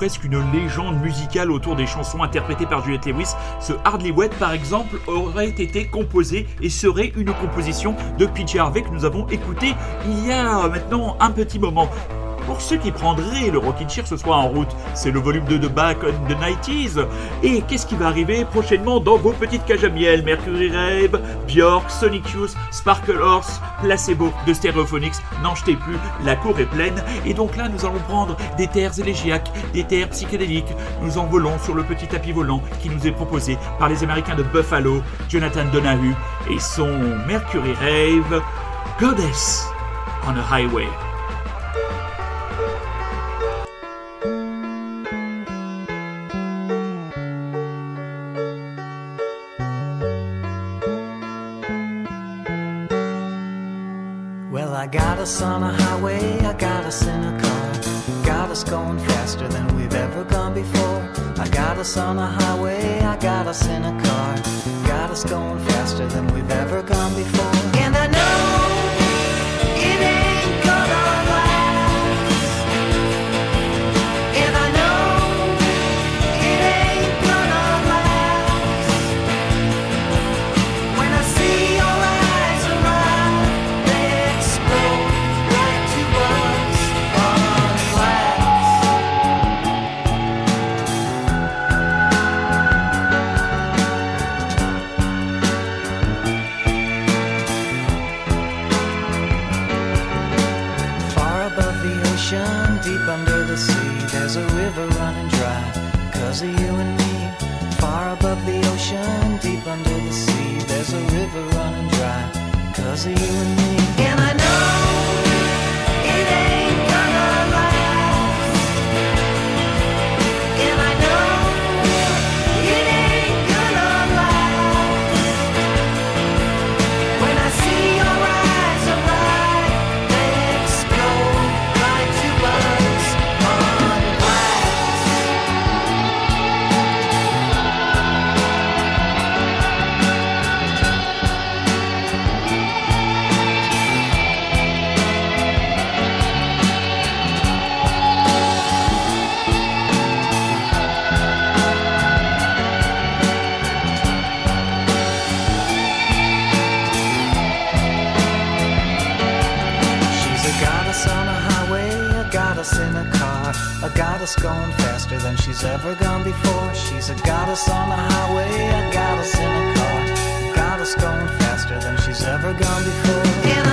Presque une légende musicale autour des chansons interprétées par Juliette Lewis. Ce Hardly Wet, par exemple, aurait été composé et serait une composition de PJ Harvey que nous avons écouté il y a maintenant un petit moment. Ceux qui prendraient le Rockin' Chair ce soir en route, c'est le volume 2 de Back on the 90s. Et qu'est-ce qui va arriver prochainement dans vos petites cages à miel? Mercury Rave, Björk, Sonic Youth, Sparkle Horse, Placebo de Stereophonics. N'en jetez plus, la cour est pleine. Et donc là, nous allons prendre des terres élégiaques, des terres psychédéliques. Nous envolons sur le petit tapis volant qui nous est proposé par les Américains de Buffalo, Jonathan Donahue et son Mercury Rave, Goddess on a Highway. Us on a highway, I got us in a car. Got us going faster than we've ever gone before. I got us on a highway, I got us in a car. Got us going faster than we've ever gone before. Of you and me. Far above the ocean, deep under the sea, there's a river running dry. Cause of you and me. I a goddess going faster than she's ever gone before. She's a goddess on the highway, a goddess in a car, a goddess going faster than she's ever gone before.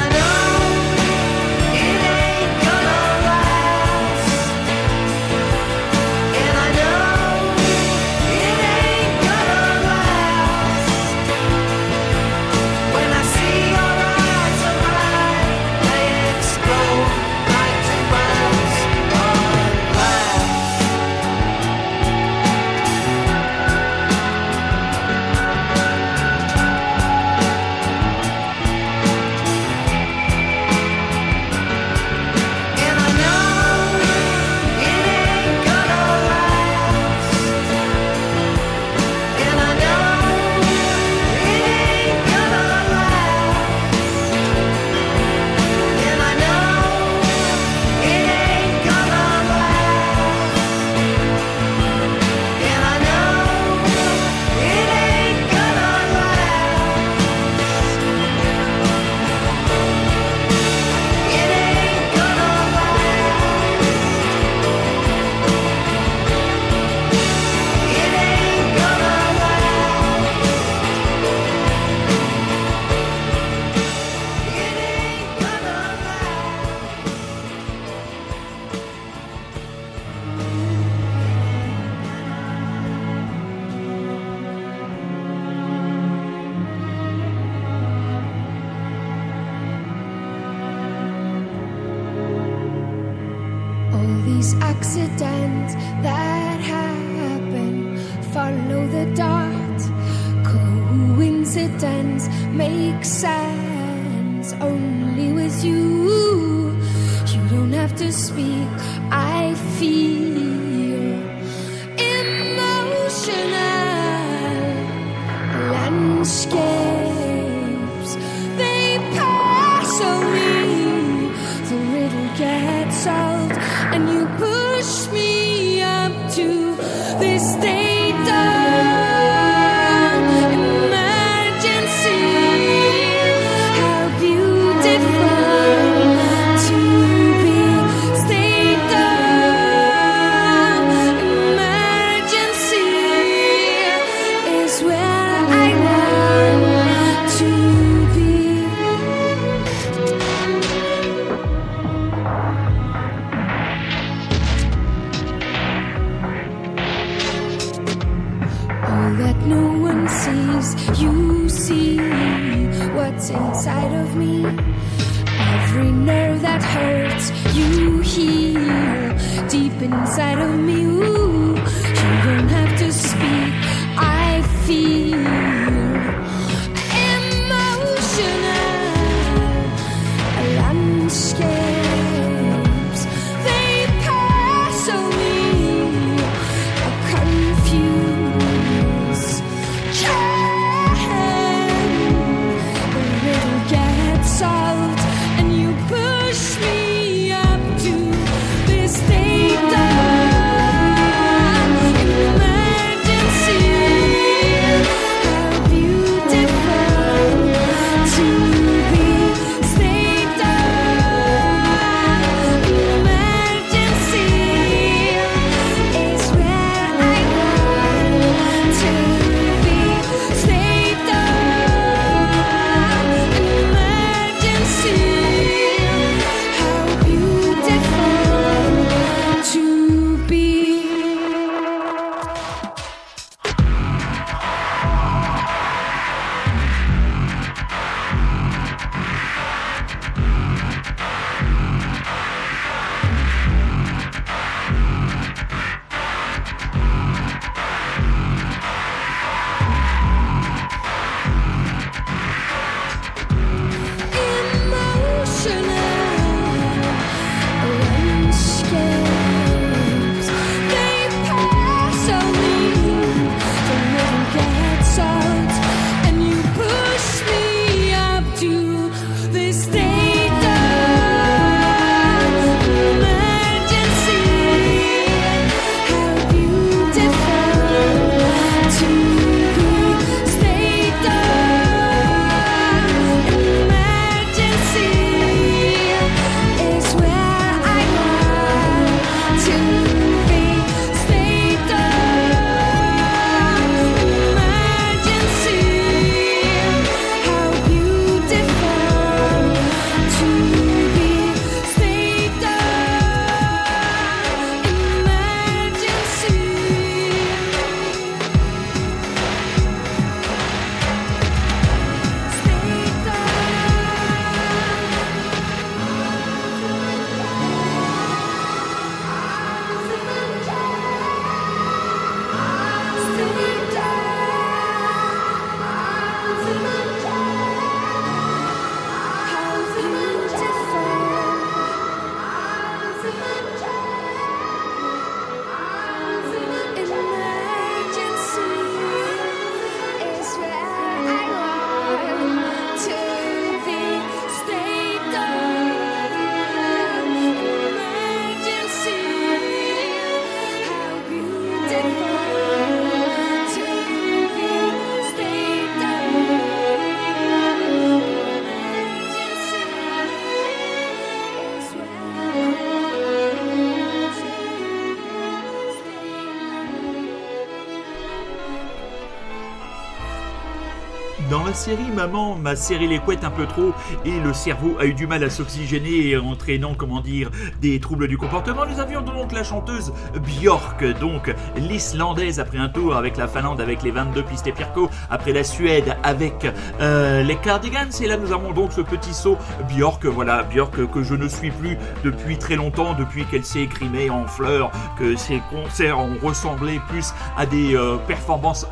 Série, maman m'a serré les couettes un peu trop et le cerveau a eu du mal à s'oxygéner, entraînant, comment dire, des troubles du comportement. Nous avions donc la chanteuse Björk, donc l'Islandaise après un tour avec la Finlande avec les 22 pistes et Pirko, après la Suède avec euh, les Cardigans. Et là, nous avons donc ce petit saut Björk, voilà, Björk que je ne suis plus depuis très longtemps, depuis qu'elle s'est écrimée en fleurs, que ses concerts ont ressemblé plus à des euh, performances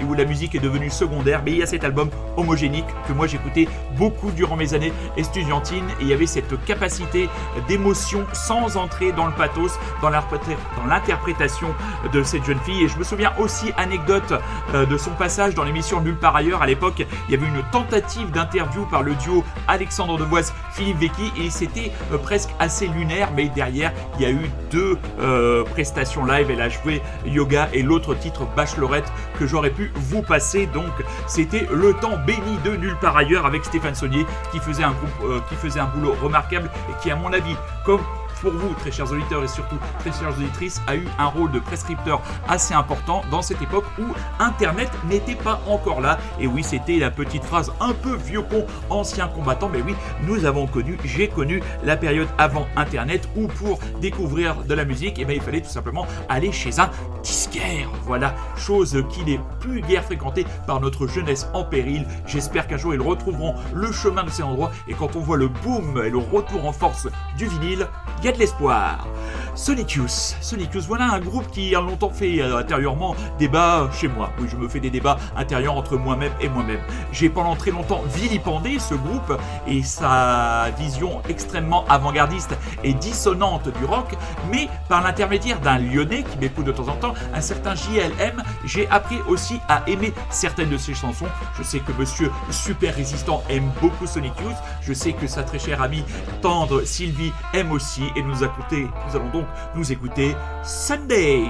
et où la musique est devenue secondaire. Mais il y a cet album homogénique que moi j'écoutais beaucoup durant mes années estudiantines et il y avait cette capacité d'émotion sans entrer dans le pathos, dans l'interprétation de cette jeune fille. Et je me souviens aussi, anecdote euh, de son passage dans l'émission Nulle part ailleurs. À l'époque, il y avait une tentative d'interview par le duo Alexandre Devoise, Philippe Vecchi et c'était euh, presque assez lunaire. Mais derrière, il y a eu deux euh, prestations live. Elle a joué Yoga et l'autre titre Bachelorette que j'aurais pu vous passer. Donc, c'était le temps béni de Nulle part ailleurs avec Stéphane Saunier qui faisait un groupe, euh, qui faisait un boulot remarquable et qui, à mon avis, comme pour vous, très chers auditeurs et surtout très chères auditrices, a eu un rôle de prescripteur assez important dans cette époque où Internet n'était pas encore là. Et oui, c'était la petite phrase un peu vieux con, ancien combattant, mais oui, nous avons connu, j'ai connu la période avant Internet où pour découvrir de la musique, eh ben, il fallait tout simplement aller chez un disquaire. Voilà, chose qui n'est plus guère fréquentée par notre jeunesse en péril. J'espère qu'un jour ils retrouveront le chemin de ces endroits et quand on voit le boom et le retour en force du vinyle, de l'espoir. Sonic Youth, Sonic Youth, voilà un groupe qui a longtemps fait euh, intérieurement débat chez moi. Oui, je me fais des débats intérieurs entre moi-même et moi-même. J'ai pendant très longtemps vilipendé ce groupe et sa vision extrêmement avant-gardiste et dissonante du rock, mais par l'intermédiaire d'un lyonnais qui m'écoute de temps en temps, un certain JLM, j'ai appris aussi à aimer certaines de ses chansons. Je sais que monsieur Super Résistant aime beaucoup Sonic Youth, je sais que sa très chère amie tendre Sylvie aime aussi et nous, nous allons donc nous écouter. Sunday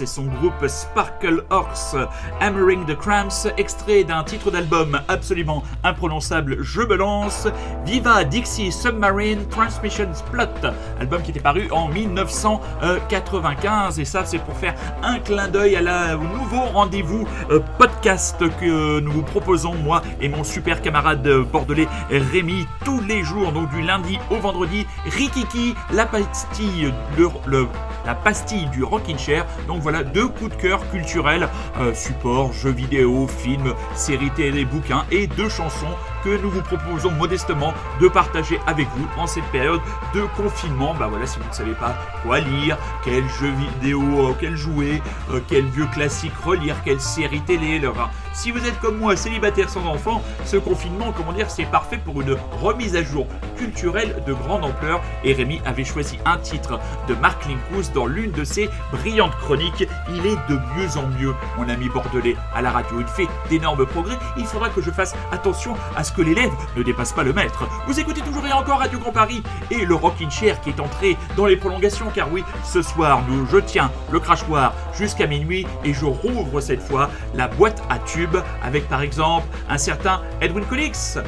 Et son groupe Sparkle Horse, Hammering the Cramps, extrait d'un titre d'album absolument imprononçable, je me lance, Viva Dixie Submarine Transmission Plot, album qui était paru en 1995, et ça c'est pour faire un clin d'œil à la, au nouveau rendez-vous euh, podcast que nous vous proposons, moi et mon super camarade bordelais Rémi, tous les jours, donc du lundi au vendredi, Rikiki, la pastille, le, le- la pastille du Rockin' Chair. Donc voilà, deux coups de cœur culturels, euh, support, jeux vidéo, films, séries télé, bouquins et deux chansons que nous vous proposons modestement de partager avec vous en cette période de confinement. Bah voilà, si vous ne savez pas quoi lire, quel jeu vidéo, euh, quel jouer, euh, quel vieux classique relire, quelle série télé. Si vous êtes comme moi, célibataire sans enfant, ce confinement, comment dire, c'est parfait pour une remise à jour culturelle de grande ampleur. Et Rémi avait choisi un titre de Marc Linkous dans l'une de ses brillantes chroniques. Il est de mieux en mieux, mon ami bordelais, à la radio. Il fait d'énormes progrès. Il faudra que je fasse attention à ce que l'élève ne dépasse pas le maître. Vous écoutez toujours et encore Radio Grand Paris et le Rockin' Chair qui est entré dans les prolongations, car oui, ce soir, je tiens le crachoir jusqu'à minuit et je rouvre cette fois la boîte à tubes avec par exemple un certain Edwin Collins,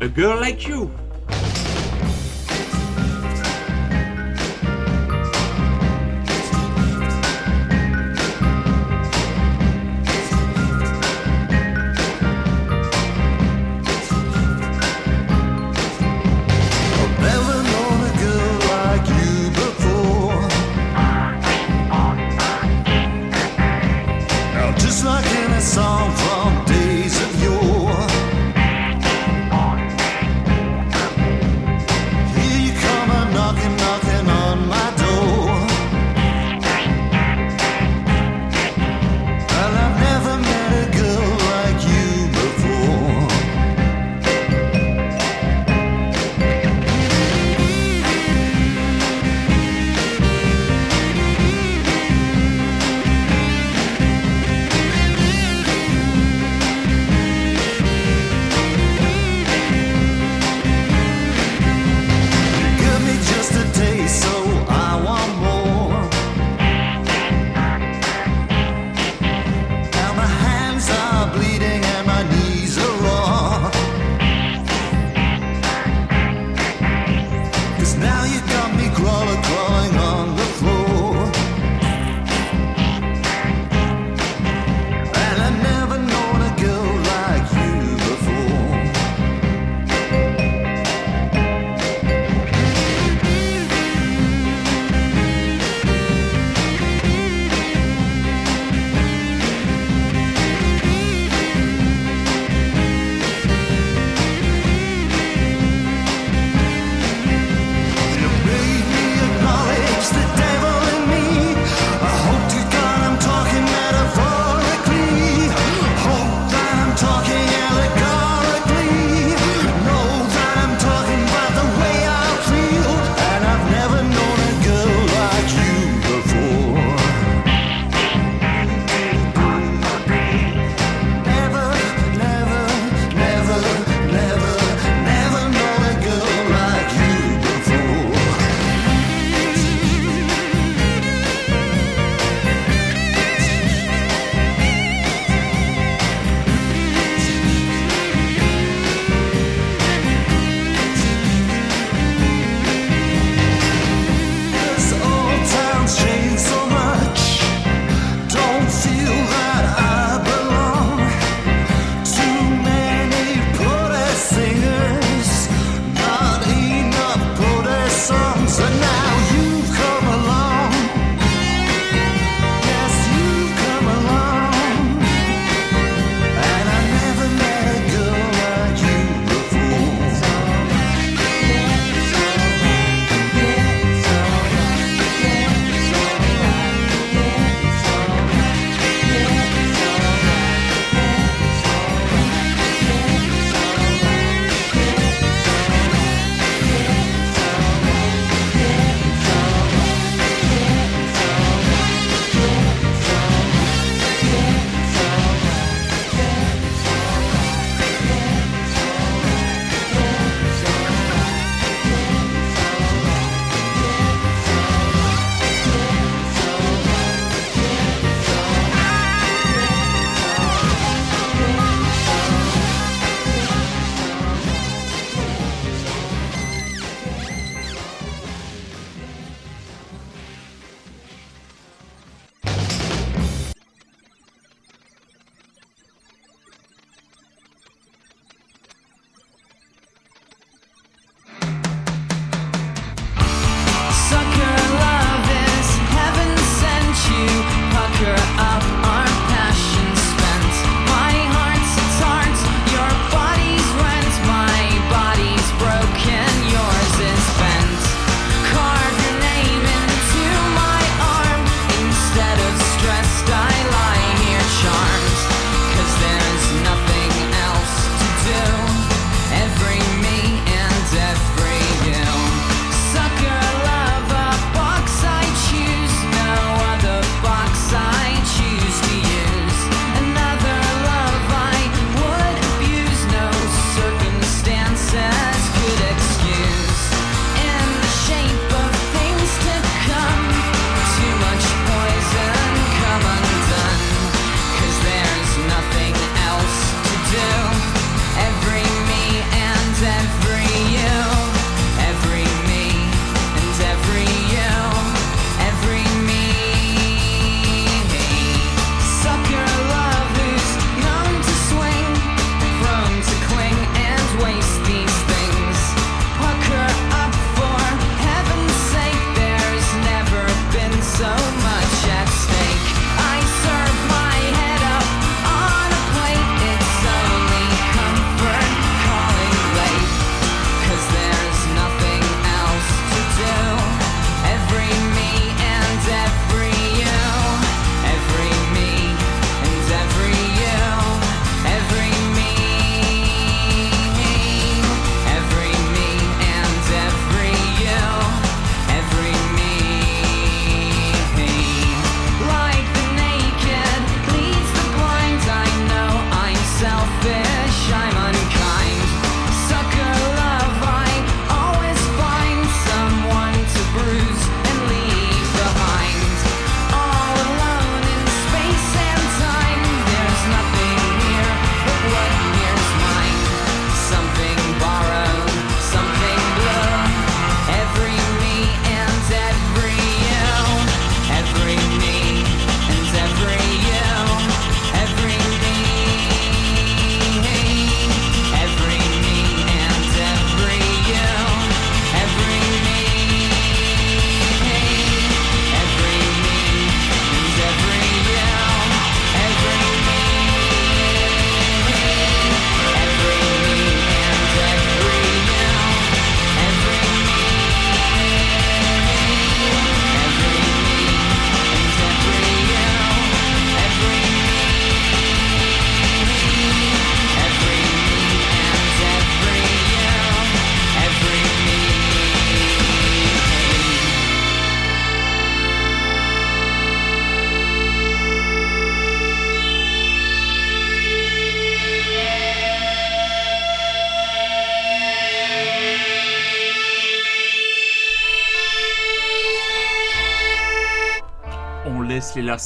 A Girl Like You.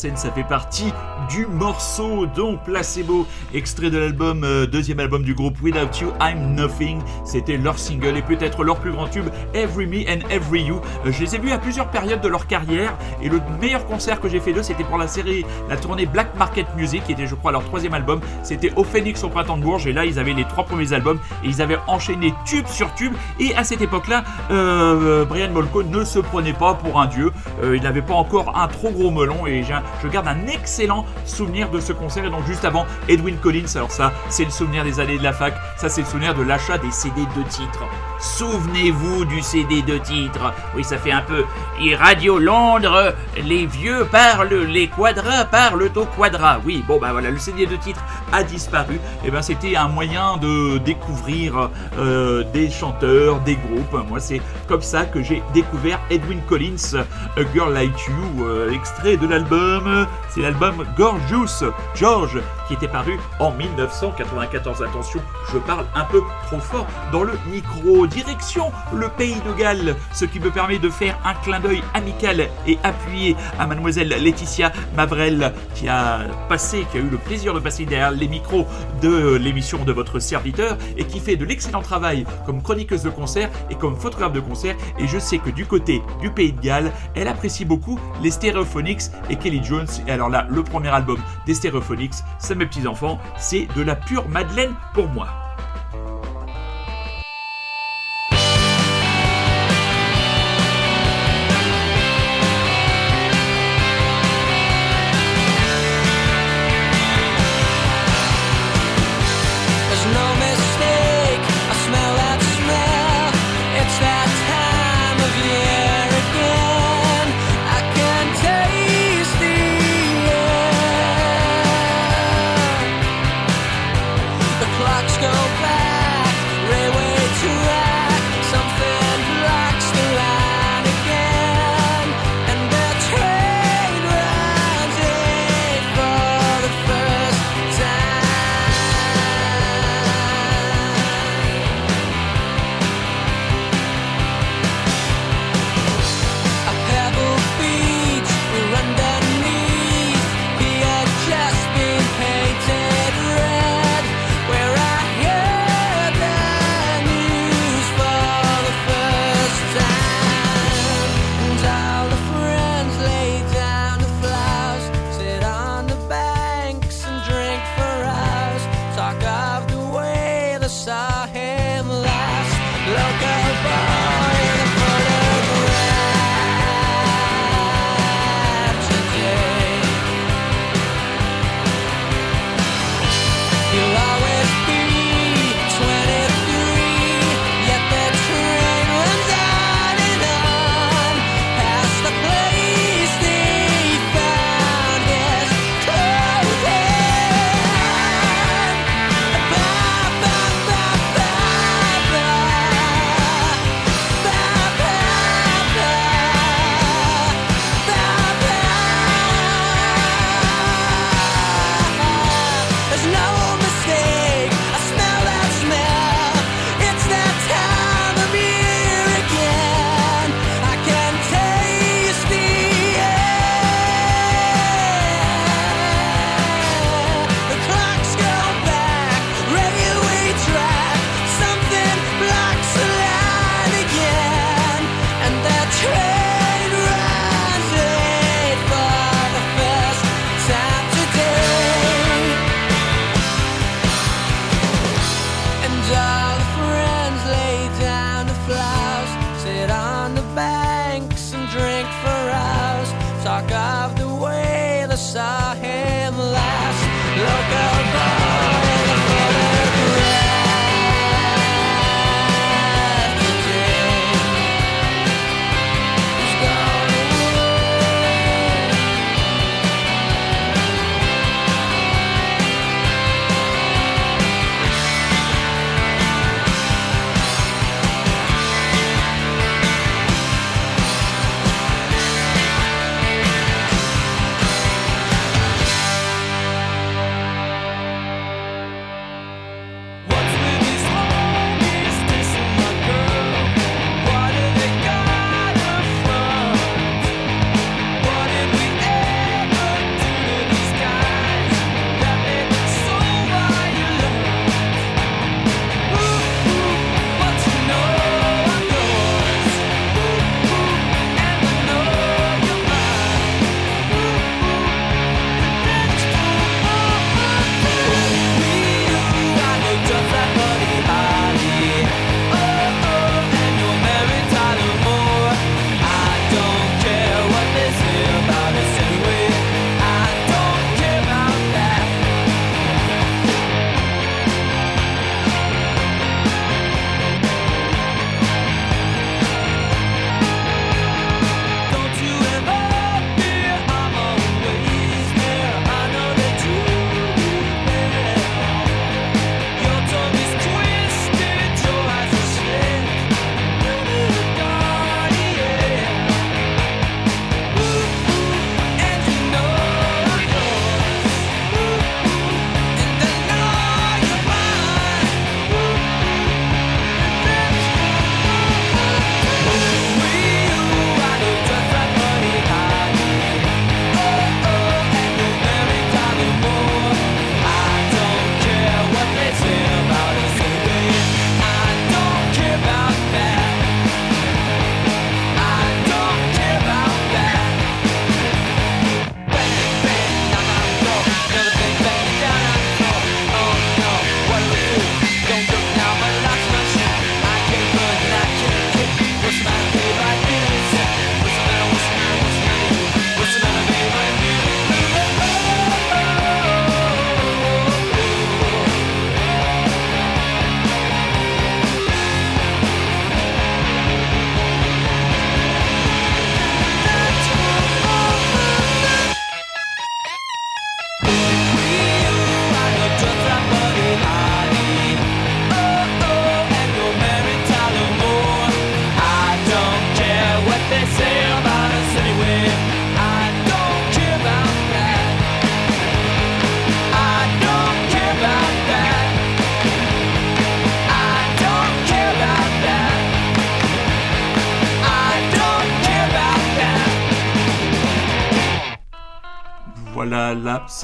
Ça fait partie du morceau dont Placebo, extrait de l'album, euh, deuxième album du groupe Without You, I'm Nothing. C'était leur single et peut-être leur plus grand tube, Every Me and Every You. Euh, je les ai vus à plusieurs périodes de leur carrière et le meilleur concert que j'ai fait d'eux, c'était pour la série, la tournée Black Market Music, qui était, je crois, leur troisième album. C'était au Phoenix au printemps de Bourges et là, ils avaient les trois premiers albums et ils avaient enchaîné tube sur tube. Et à cette époque-là, euh, Brian Molko ne se prenait pas pour un dieu. Il n'avait pas encore un trop gros melon et je garde un excellent souvenir de ce concert. Et donc juste avant, Edwin Collins. Alors ça, c'est le souvenir des années de la fac. Ça, c'est le souvenir de l'achat des CD de titres. Souvenez-vous du CD de titres. Oui, ça fait un peu. Et Radio Londres, les vieux parlent, les quadras parlent au quadra. Oui, bon bah voilà, le CD de titres a disparu. Et ben c'était un moyen de découvrir euh, des chanteurs, des groupes. Moi, c'est comme ça que j'ai découvert Edwin Collins, A Girl Like You, euh, extrait de l'album. C'est l'album Gorgeous George qui était paru en 1994. Attention, je parle un peu trop fort dans le micro. Direction le pays de Galles, ce qui me permet de faire un clin d'œil amical et appuyé à mademoiselle Laetitia Mavrel qui a passé, qui a eu le plaisir de passer derrière les micros de l'émission de votre serviteur et qui fait de l'excellent travail comme chroniqueuse de concert et comme photographe de concert. Et je sais que du côté du pays de Galles, elle apprécie beaucoup les Stereophonics et Kelly Jones. Et alors là, le premier album des Stereophonics, mes petits enfants, c'est de la pure Madeleine pour moi.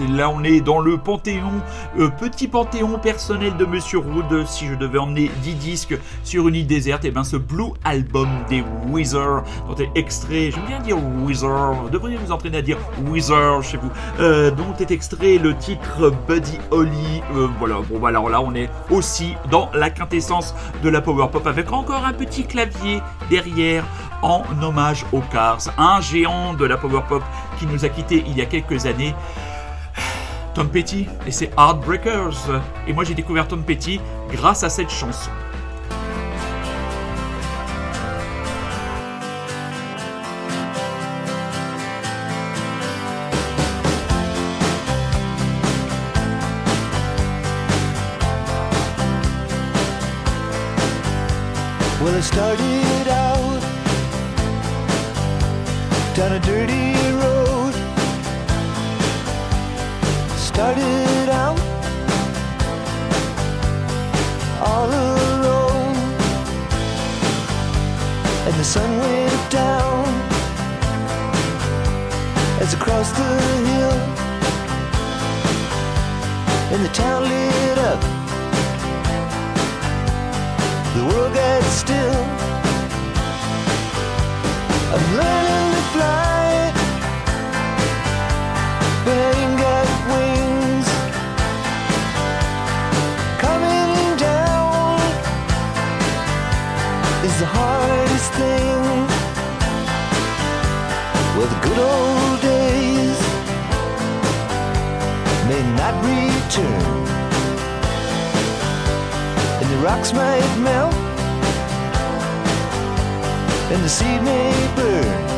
Là, on est dans le panthéon, euh, petit panthéon personnel de Monsieur Wood. Si je devais emmener 10 disques sur une île déserte, et ben ce Blue Album des Wizards, dont est extrait, j'aime bien dire Wizard, vous devriez vous entraîner à dire Wizard chez vous, euh, dont est extrait le titre Buddy Holly. Euh, voilà, bon, bah, alors là, on est aussi dans la quintessence de la power pop avec encore un petit clavier derrière en hommage aux Cars, un géant de la power pop qui nous a quittés il y a quelques années. Tom Petty et ses Heartbreakers. Et moi j'ai découvert Tom Petty grâce à cette chanson. Well, the good old days may not return and the rocks might melt, and the sea may burn.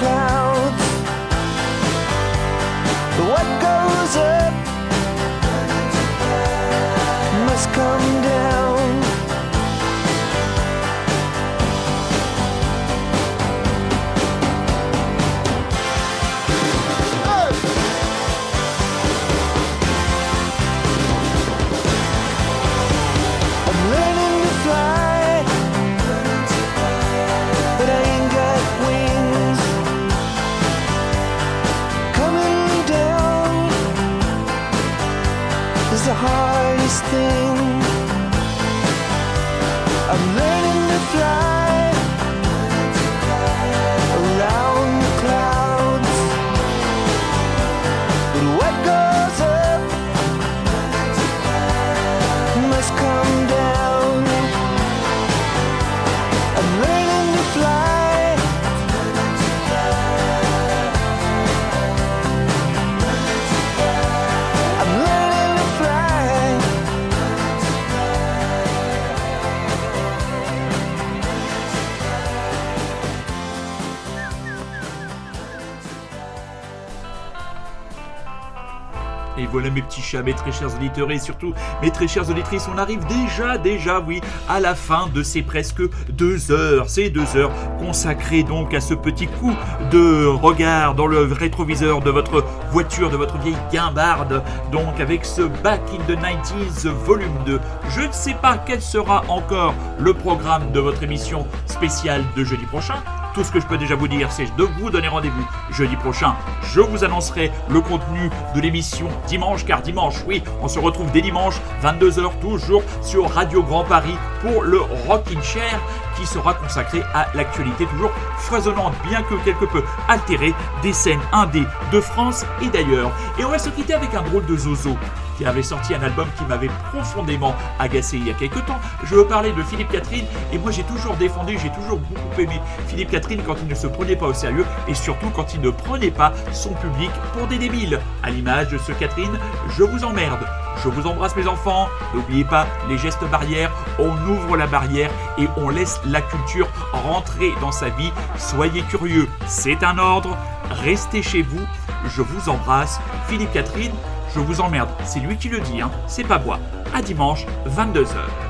cloud. Voilà mes petits chats, mes très chers auditeurs et surtout mes très chères auditrices, on arrive déjà, déjà, oui, à la fin de ces presque deux heures. Ces deux heures consacrées donc à ce petit coup de regard dans le rétroviseur de votre voiture, de votre vieille guimbarde. Donc avec ce Back in the 90s volume 2. Je ne sais pas quel sera encore le programme de votre émission spéciale de jeudi prochain. Tout ce que je peux déjà vous dire, c'est de vous donner rendez-vous jeudi prochain. Je vous annoncerai le contenu de l'émission dimanche, car dimanche, oui, on se retrouve dès dimanche, 22h, toujours sur Radio Grand Paris pour le Rockin' Chair qui sera consacré à l'actualité toujours foisonnante, bien que quelque peu altérée, des scènes indées de France et d'ailleurs. Et on va se quitter avec un drôle de zozo qui avait sorti un album qui m'avait profondément agacé il y a quelques temps. Je veux parler de Philippe Catherine et moi j'ai toujours défendu, j'ai toujours beaucoup aimé Philippe Catherine quand il ne se prenait pas au sérieux et surtout quand il ne prenait pas son public pour des débiles. À l'image de ce Catherine, je vous emmerde. Je vous embrasse mes enfants. N'oubliez pas les gestes barrières. On ouvre la barrière et on laisse la culture rentrer dans sa vie. Soyez curieux, c'est un ordre. Restez chez vous. Je vous embrasse. Philippe Catherine, je vous emmerde. C'est lui qui le dit, hein. c'est pas moi. À dimanche, 22h.